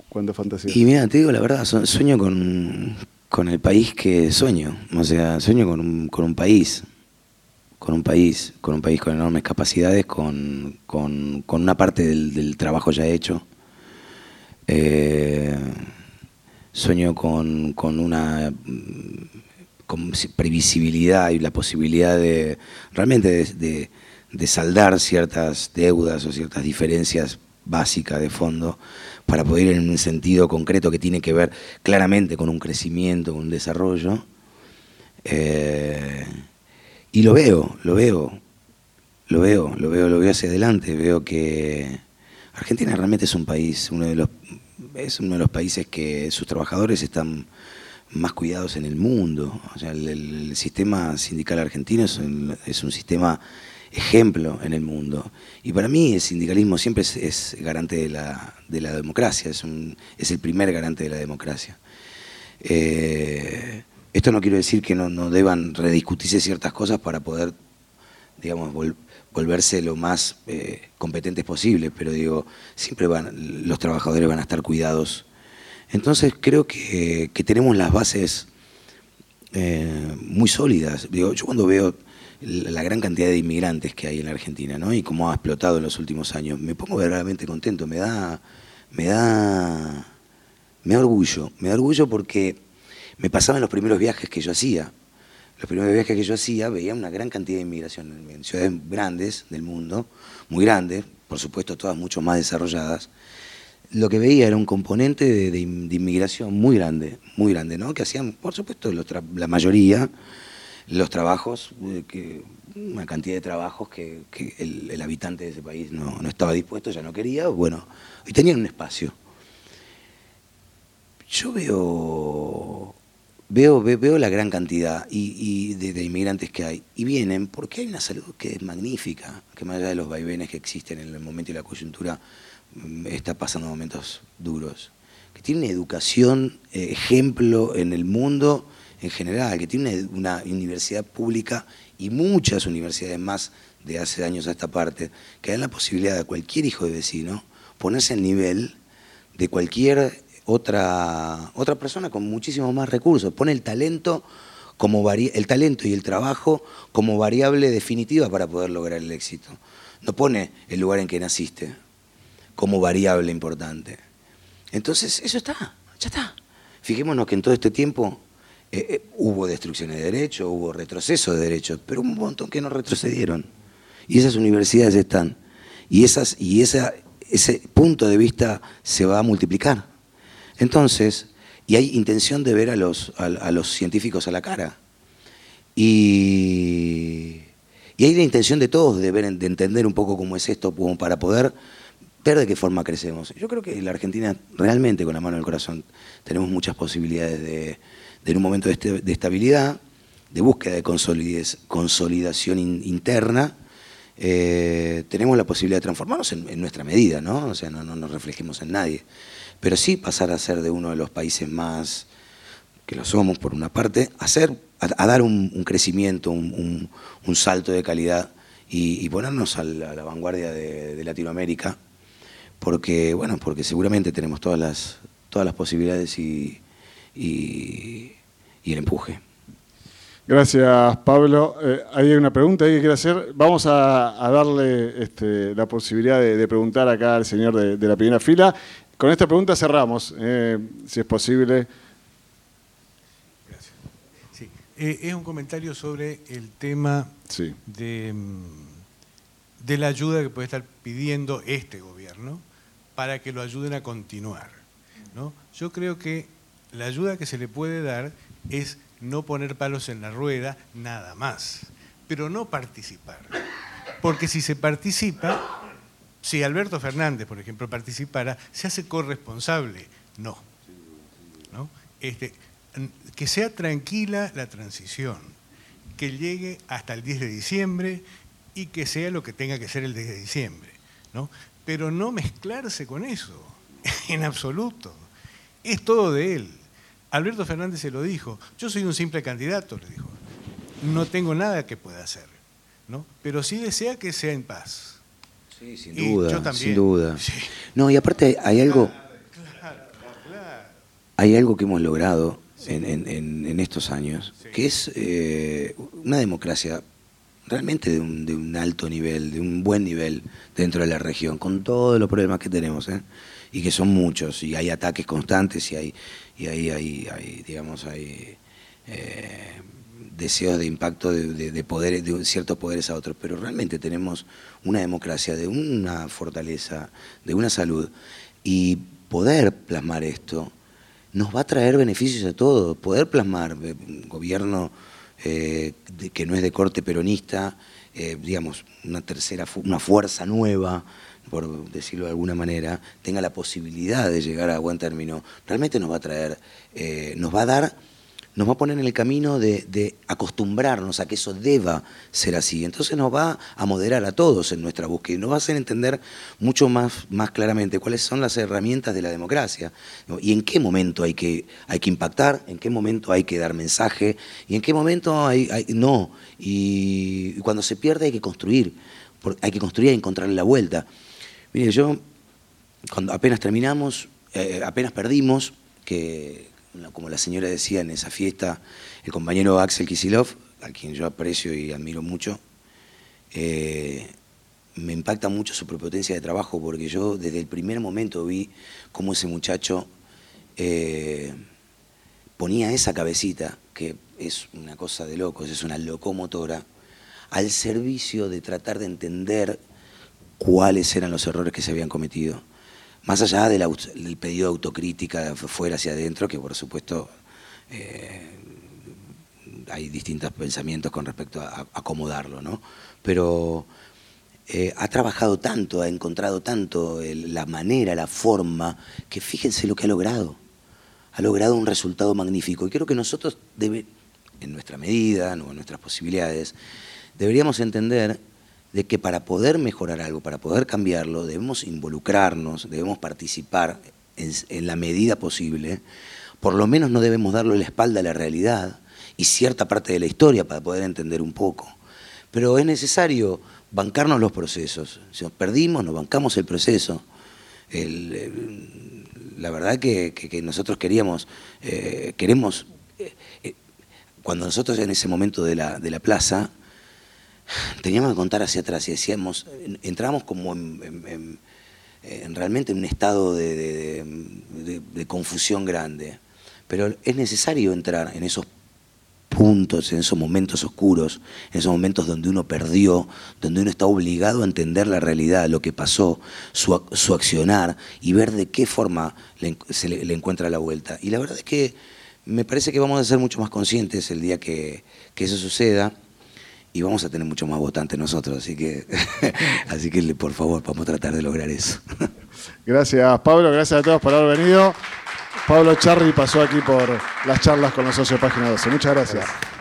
cuando fantasías? Y mira, te digo la verdad, sueño con, con el país que sueño. O sea, sueño con un, con un país con un país, con un país con enormes capacidades, con, con, con una parte del, del, trabajo ya hecho, eh, sueño con, una previsibilidad y la posibilidad de realmente de, saldar ciertas deudas o ciertas diferencias básicas de fondo para poder ir en un sentido concreto que tiene que ver claramente con un crecimiento, con un desarrollo. Eh, y lo veo, lo veo, lo veo, lo veo, lo veo hacia adelante, veo que Argentina realmente es un país, uno de los, es uno de los países que sus trabajadores están más cuidados en el mundo. O sea, el, sistema sindical argentino es un, sistema ejemplo en el mundo. Y para mí el sindicalismo siempre es, garante de la, de la democracia, es, es el primer garante de la democracia. Eh, esto no quiero decir que no, no, deban rediscutirse ciertas cosas para poder, digamos, volverse lo más eh, competentes posible, pero digo, siempre van, los trabajadores van a estar cuidados. Entonces creo que, tenemos las bases eh, muy sólidas. Yo cuando veo la gran cantidad de inmigrantes que hay en la Argentina, ¿no? Y cómo ha explotado en los últimos años, me pongo verdaderamente contento, me da, me da, me da orgullo, me da orgullo porque me pasaban los primeros viajes que yo hacía los primeros viajes que yo hacía veía una gran cantidad de inmigración en ciudades grandes del mundo, muy grandes, por supuesto todas mucho más desarrolladas. Lo que veía era un componente de, inmigración muy grande, muy grande, ¿no? Que hacían, por supuesto, la mayoría los trabajos, eh, una cantidad de trabajos que, el, habitante de ese país no, no estaba dispuesto, ya no quería, bueno, y tenían un espacio. Yo veo veo, veo, la gran cantidad y, de, inmigrantes que hay. Y vienen porque hay una salud que es magnífica, que más allá de los vaivenes que existen en el momento y la coyuntura, mm, está pasando momentos duros. Que tiene educación, eh, ejemplo en el mundo en general, que tiene una, universidad pública y muchas universidades más de hace años a esta parte, que dan la posibilidad a cualquier hijo de vecino ponerse al nivel de cualquier otra, otra persona con muchísimos más recursos. Pone el talento, como el talento y el trabajo como variable definitiva para poder lograr el éxito. No pone el lugar en que naciste como variable importante. Entonces, eso está, ya está. Fijémonos que en todo este tiempo eh, eh, hubo destrucciones de derechos, hubo retroceso de derechos, pero un montón que no retrocedieron. Y esas universidades están. Y, esas, y esa, ese punto de vista se va a multiplicar. Entonces, y hay intención de ver a los, a, los científicos a la cara. Y, hay la intención de todos de, ver, de entender un poco cómo es esto, como para poder ver de qué forma crecemos. Yo creo que la Argentina realmente con la mano en el corazón tenemos muchas posibilidades de, en un momento de, este, estabilidad, de búsqueda de consolidación interna, eh, tenemos la posibilidad de transformarnos en, nuestra medida, ¿no? O sea, no, nos reflejemos en nadie. Pero sí pasar a ser de uno de los países más, que lo somos por una parte, a, a, dar un, crecimiento, un, salto de calidad y, ponernos a la, vanguardia de, Latinoamérica, porque, bueno, porque seguramente tenemos todas las, todas las posibilidades y, y el empuje. Gracias, Pablo. Eh, hay una pregunta ahí que quiere hacer. Vamos a, darle este, la posibilidad de, preguntar acá al señor de, la primera fila. Con esta pregunta cerramos, eh, si es posible. Gracias. Sí. Eh, es un comentario sobre el tema de, mm, de la ayuda que puede estar pidiendo este gobierno para que lo ayuden a continuar. ¿no? Yo creo que la ayuda que se le puede dar es no poner palos en la rueda, nada más, pero no participar. Porque si se participa, si Alberto Fernández, por ejemplo, participara, se hace corresponsable. No. ¿no? Este, que sea tranquila la transición, que llegue hasta el 10 de diciembre y que sea lo que tenga que ser el 10 de diciembre. ¿no? Pero no mezclarse con eso, en absoluto. Es todo de él. Alberto Fernández se lo dijo, yo soy un simple candidato, le dijo, no tengo nada que pueda hacer, ¿no? pero sí desea que sea en paz. Sí, sin duda, yo también. sin duda. No, y aparte hay algo, hay algo que hemos logrado en, estos años, que es eh, una democracia realmente de un, de un, alto nivel, de un buen nivel dentro de la región, con todos los problemas que tenemos, ¿eh? y que son muchos, y hay ataques constantes, y hay y ahí hay, digamos, hay eh, deseos de impacto de, de, poderes, de ciertos poderes a otros, pero realmente tenemos una democracia de una fortaleza, de una salud, y poder plasmar esto nos va a traer beneficios a todos, poder plasmar eh, un gobierno eh, que no es de corte peronista, digamos, una tercera, una fuerza nueva, por decirlo de alguna manera, tenga la posibilidad de llegar a buen término, realmente nos va a traer, eh, nos va a dar, nos va a poner en el camino de, acostumbrarnos a que eso deba ser así. Entonces nos va a moderar a todos en nuestra búsqueda y nos va a hacer entender mucho más, más claramente cuáles son las herramientas de la democracia y en qué momento hay que, hay que impactar, en qué momento hay que dar mensaje y en qué momento hay, no. Y, cuando se pierde hay que construir, hay que construir y encontrarle la vuelta. Mire, yo, cuando apenas terminamos, eh, apenas perdimos, que como la señora decía en esa fiesta, el compañero Axel Kisilov, a quien yo aprecio y admiro mucho, eh, me impacta mucho su prepotencia de trabajo, porque yo desde el primer momento vi cómo ese muchacho eh, ponía esa cabecita, que es una cosa de locos, es una locomotora, al servicio de tratar de entender cuáles eran los errores que se habían cometido. Más allá del pedido de autocrítica de fuera hacia adentro, que por supuesto eh, hay distintos pensamientos con respecto a, acomodarlo, ¿no? Pero eh, ha trabajado tanto, ha encontrado tanto la manera, la forma, que fíjense lo que ha logrado. Ha logrado un resultado magnífico. Y creo que nosotros, en nuestra medida, en nuestras posibilidades, deberíamos entender de que para poder mejorar algo, para poder cambiarlo, debemos involucrarnos, debemos participar en, la medida posible, por lo menos no debemos darle la espalda a la realidad y cierta parte de la historia para poder entender un poco. Pero es necesario bancarnos los procesos. Si nos perdimos, nos bancamos el proceso. la verdad que, que, nosotros queríamos, eh, queremos, eh, eh, cuando nosotros en ese momento de la, de la plaza, teníamos que contar hacia atrás y decíamos, entramos como en, realmente en un estado de, confusión grande. Pero es necesario entrar en esos puntos, en esos momentos oscuros, en esos momentos donde uno perdió, donde uno está obligado a entender la realidad, lo que pasó, su, accionar y ver de qué forma se le, encuentra la vuelta. Y la verdad es que me parece que vamos a ser mucho más conscientes el día que eso suceda y vamos a tener mucho más votantes nosotros, así que, así que por favor, vamos a tratar de lograr eso. Gracias, Pablo. Gracias a todos por haber venido. Pablo Charri pasó aquí por las charlas con los socios Página 12. Muchas gracias.